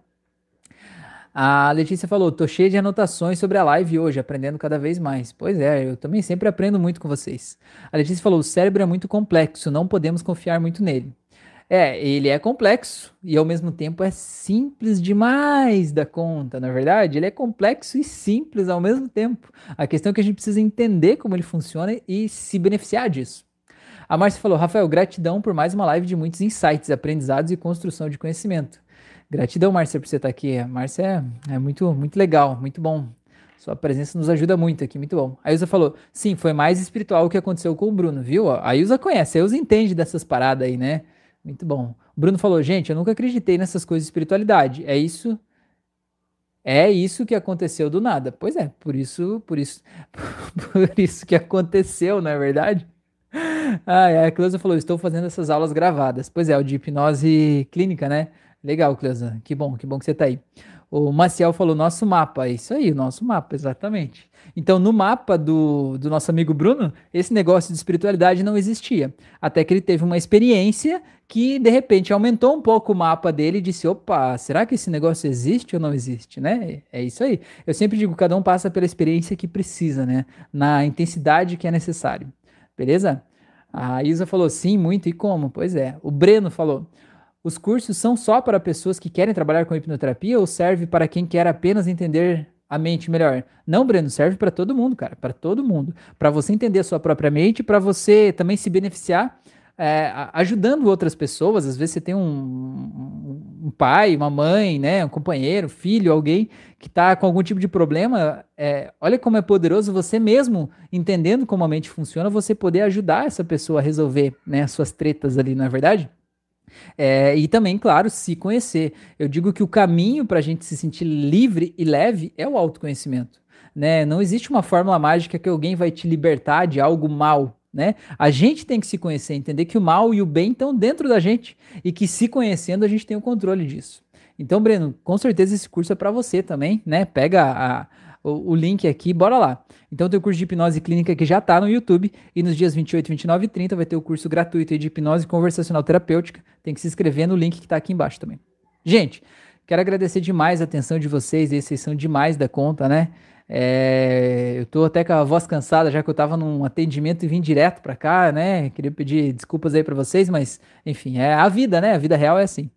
A Letícia falou: tô cheia de anotações sobre a live hoje, aprendendo cada vez mais. Pois é, eu também sempre aprendo muito com vocês. A Letícia falou: o cérebro é muito complexo, não podemos confiar muito nele. É, ele é complexo e ao mesmo tempo é simples demais da conta, na é verdade? Ele é complexo e simples ao mesmo tempo. A questão é que a gente precisa entender como ele funciona e se beneficiar disso. A Márcia falou: Rafael, gratidão por mais uma live de muitos insights, aprendizados e construção de conhecimento. Gratidão, Márcia, por você estar aqui. A Márcia é, é muito, muito legal, muito bom. Sua presença nos ajuda muito aqui, muito bom. A Ilza falou: sim, foi mais espiritual o que aconteceu com o Bruno, viu? A Ilza conhece, a Ilza entende dessas paradas aí, né? Muito bom. O Bruno falou: gente, eu nunca acreditei nessas coisas de espiritualidade. É isso. É isso que aconteceu do nada. Pois é, por isso, por isso, por isso que aconteceu, não é verdade? Ah, a Cleusa falou: estou fazendo essas aulas gravadas. Pois é, o de hipnose clínica, né? Legal, Cleusa. Que bom, que bom que você está aí. O Maciel falou nosso mapa. É isso aí, o nosso mapa, exatamente. Então, no mapa do, do nosso amigo Bruno, esse negócio de espiritualidade não existia. Até que ele teve uma experiência que, de repente, aumentou um pouco o mapa dele e disse: opa, será que esse negócio existe ou não existe, né? É isso aí. Eu sempre digo: cada um passa pela experiência que precisa, né? Na intensidade que é necessário. Beleza? A Isa falou sim, muito e como? Pois é. O Breno falou: os cursos são só para pessoas que querem trabalhar com hipnoterapia ou serve para quem quer apenas entender a mente melhor? Não, Breno, serve para todo mundo, cara, para todo mundo. Para você entender a sua própria mente, para você também se beneficiar é, ajudando outras pessoas. Às vezes você tem um, um, pai, uma mãe, né, um companheiro, filho, alguém que está com algum tipo de problema. É, olha como é poderoso você mesmo entendendo como a mente funciona, você poder ajudar essa pessoa a resolver né, as suas tretas ali, não é verdade? É, e também, claro, se conhecer. Eu digo que o caminho para a gente se sentir livre e leve é o autoconhecimento. Né? Não existe uma fórmula mágica que alguém vai te libertar de algo mal. Né? A gente tem que se conhecer, entender que o mal e o bem estão dentro da gente e que se conhecendo a gente tem o controle disso. Então, Breno, com certeza esse curso é para você também, né? Pega a, o, o, link aqui, bora lá. Então tem o curso de hipnose clínica que já está no YouTube e nos dias 28, 29 e 30 vai ter o curso gratuito de hipnose conversacional terapêutica. Tem que se inscrever no link que está aqui embaixo também. Gente, quero agradecer demais a atenção de vocês, vocês são demais da conta, né? É, eu tô até com a voz cansada, já que eu tava num atendimento e vim direto para cá, né? Queria pedir desculpas aí para vocês, mas enfim, é a vida, né? A vida real é assim.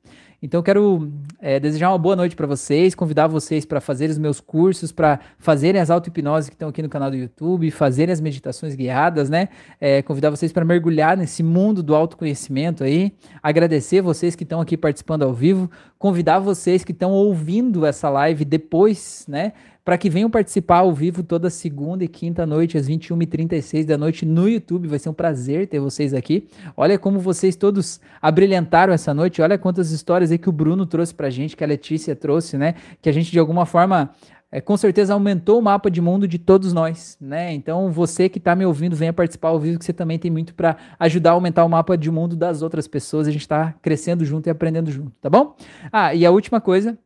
Então, quero é, desejar uma boa noite para vocês, convidar vocês para fazerem os meus cursos, para fazerem as auto-hipnoses que estão aqui no canal do YouTube, fazerem as meditações guiadas, né? É, convidar vocês para mergulhar nesse mundo do autoconhecimento aí. Agradecer vocês que estão aqui participando ao vivo, convidar vocês que estão ouvindo essa live depois, né? Para que venham participar ao vivo toda segunda e quinta noite, às 21h36 da noite, no YouTube. Vai ser um prazer ter vocês aqui. Olha como vocês todos abrilhantaram essa noite. Olha quantas histórias aí que o Bruno trouxe pra gente, que a Letícia trouxe, né? Que a gente, de alguma forma, é, com certeza aumentou o mapa de mundo de todos nós, né? Então você que está me ouvindo, venha participar ao vivo, que você também tem muito para ajudar a aumentar o mapa de mundo das outras pessoas. A gente está crescendo junto e aprendendo junto, tá bom? Ah, e a última coisa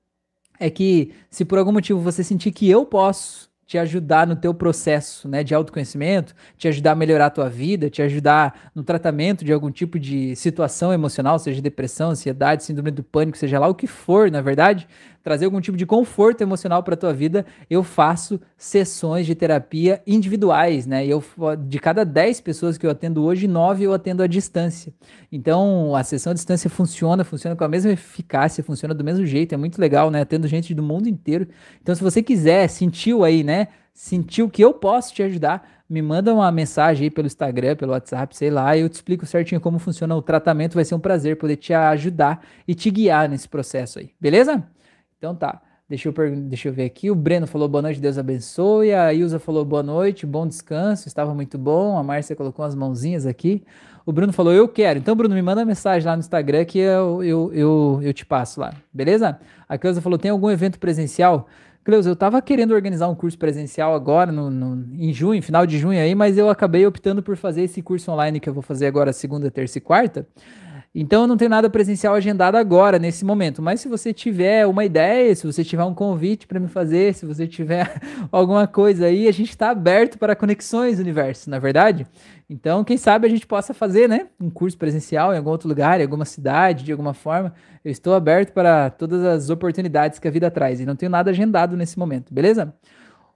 é que se por algum motivo você sentir que eu posso te ajudar no teu processo, né, de autoconhecimento, te ajudar a melhorar a tua vida, te ajudar no tratamento de algum tipo de situação emocional, seja depressão, ansiedade, síndrome do pânico, seja lá o que for, na verdade, trazer algum tipo de conforto emocional para tua vida, eu faço sessões de terapia individuais, né? Eu de cada 10 pessoas que eu atendo hoje, 9 eu atendo à distância. Então, a sessão à distância funciona, funciona com a mesma eficácia, funciona do mesmo jeito, é muito legal, né? Atendo gente do mundo inteiro. Então, se você quiser, sentiu aí, né? Sentiu que eu posso te ajudar, me manda uma mensagem aí pelo Instagram, pelo WhatsApp, sei lá, e eu te explico certinho como funciona o tratamento. Vai ser um prazer poder te ajudar e te guiar nesse processo aí, beleza? Então tá. Deixa eu, deixa eu ver aqui. O Breno falou boa noite, Deus abençoe. A Ilza falou boa noite, bom descanso, estava muito bom. A Márcia colocou as mãozinhas aqui. O Bruno falou, eu quero. Então, Bruno, me manda mensagem lá no Instagram que eu, eu, eu, eu te passo lá. Beleza? A Cleusa falou, tem algum evento presencial? Cleusa, eu tava querendo organizar um curso presencial agora, no, no, em junho, final de junho aí, mas eu acabei optando por fazer esse curso online que eu vou fazer agora segunda, terça e quarta. Então eu não tenho nada presencial agendado agora, nesse momento. Mas se você tiver uma ideia, se você tiver um convite para me fazer, se você tiver alguma coisa aí, a gente está aberto para conexões universo, na é verdade? Então, quem sabe a gente possa fazer, né? Um curso presencial em algum outro lugar, em alguma cidade, de alguma forma. Eu estou aberto para todas as oportunidades que a vida traz e não tenho nada agendado nesse momento, beleza?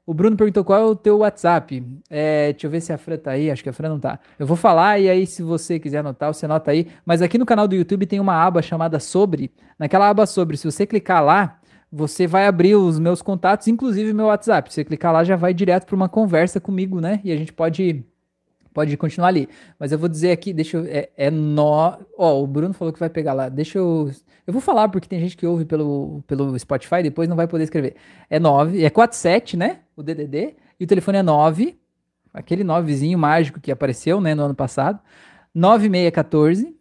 O Bruno perguntou qual é o teu WhatsApp. É, deixa eu ver se a Fran tá aí. Acho que a Fran não tá. Eu vou falar e aí, se você quiser anotar, você anota aí. Mas aqui no canal do YouTube tem uma aba chamada Sobre. Naquela aba Sobre, se você clicar lá, você vai abrir os meus contatos, inclusive meu WhatsApp. Se você clicar lá, já vai direto para uma conversa comigo, né? E a gente pode pode continuar ali. Mas eu vou dizer aqui, deixa eu. É, é nó. Ó, o Bruno falou que vai pegar lá. Deixa eu. Eu vou falar porque tem gente que ouve pelo, pelo Spotify depois não vai poder escrever. É 9, é 47, né? O DDD. E o telefone é 9. Aquele 9zinho mágico que apareceu, né, no ano passado. 9614.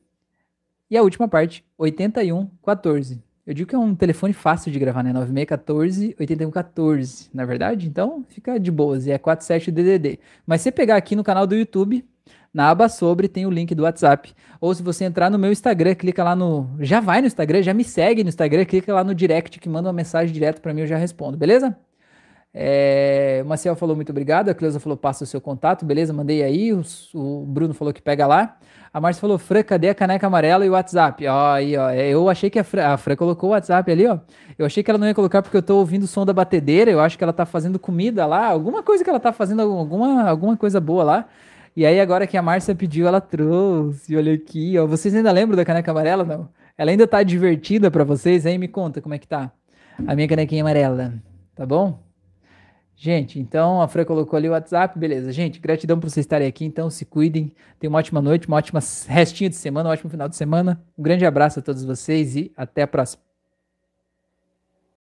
E a última parte, 8114. Eu digo que é um telefone fácil de gravar, né? 9614 8114, na verdade. Então, fica de boas. E é 47 DDD. Mas se você pegar aqui no canal do YouTube, na aba sobre tem o link do WhatsApp. Ou se você entrar no meu Instagram, clica lá no. Já vai no Instagram, já me segue no Instagram, clica lá no direct que manda uma mensagem direto para mim, eu já respondo, beleza? É, o Maciel falou muito obrigado, a Cleusa falou passa o seu contato, beleza? Mandei aí, o, o Bruno falou que pega lá. A Márcia falou, Fran, cadê a caneca amarela e o WhatsApp? Ó, aí, ó. É, eu achei que a Fran, a Fran colocou o WhatsApp ali, ó. Eu achei que ela não ia colocar porque eu tô ouvindo o som da batedeira. Eu acho que ela tá fazendo comida lá, alguma coisa que ela tá fazendo, alguma, alguma coisa boa lá. E aí, agora que a Márcia pediu, ela trouxe. Olha aqui, ó. Vocês ainda lembram da caneca amarela? Não? Ela ainda tá divertida para vocês? Aí me conta como é que tá a minha canequinha amarela. Tá bom? Gente, então a Fran colocou ali o WhatsApp, beleza. Gente, gratidão por vocês estarem aqui, então se cuidem. Tenham uma ótima noite, uma ótima restinha de semana, um ótimo final de semana. Um grande abraço a todos vocês e até a próxima.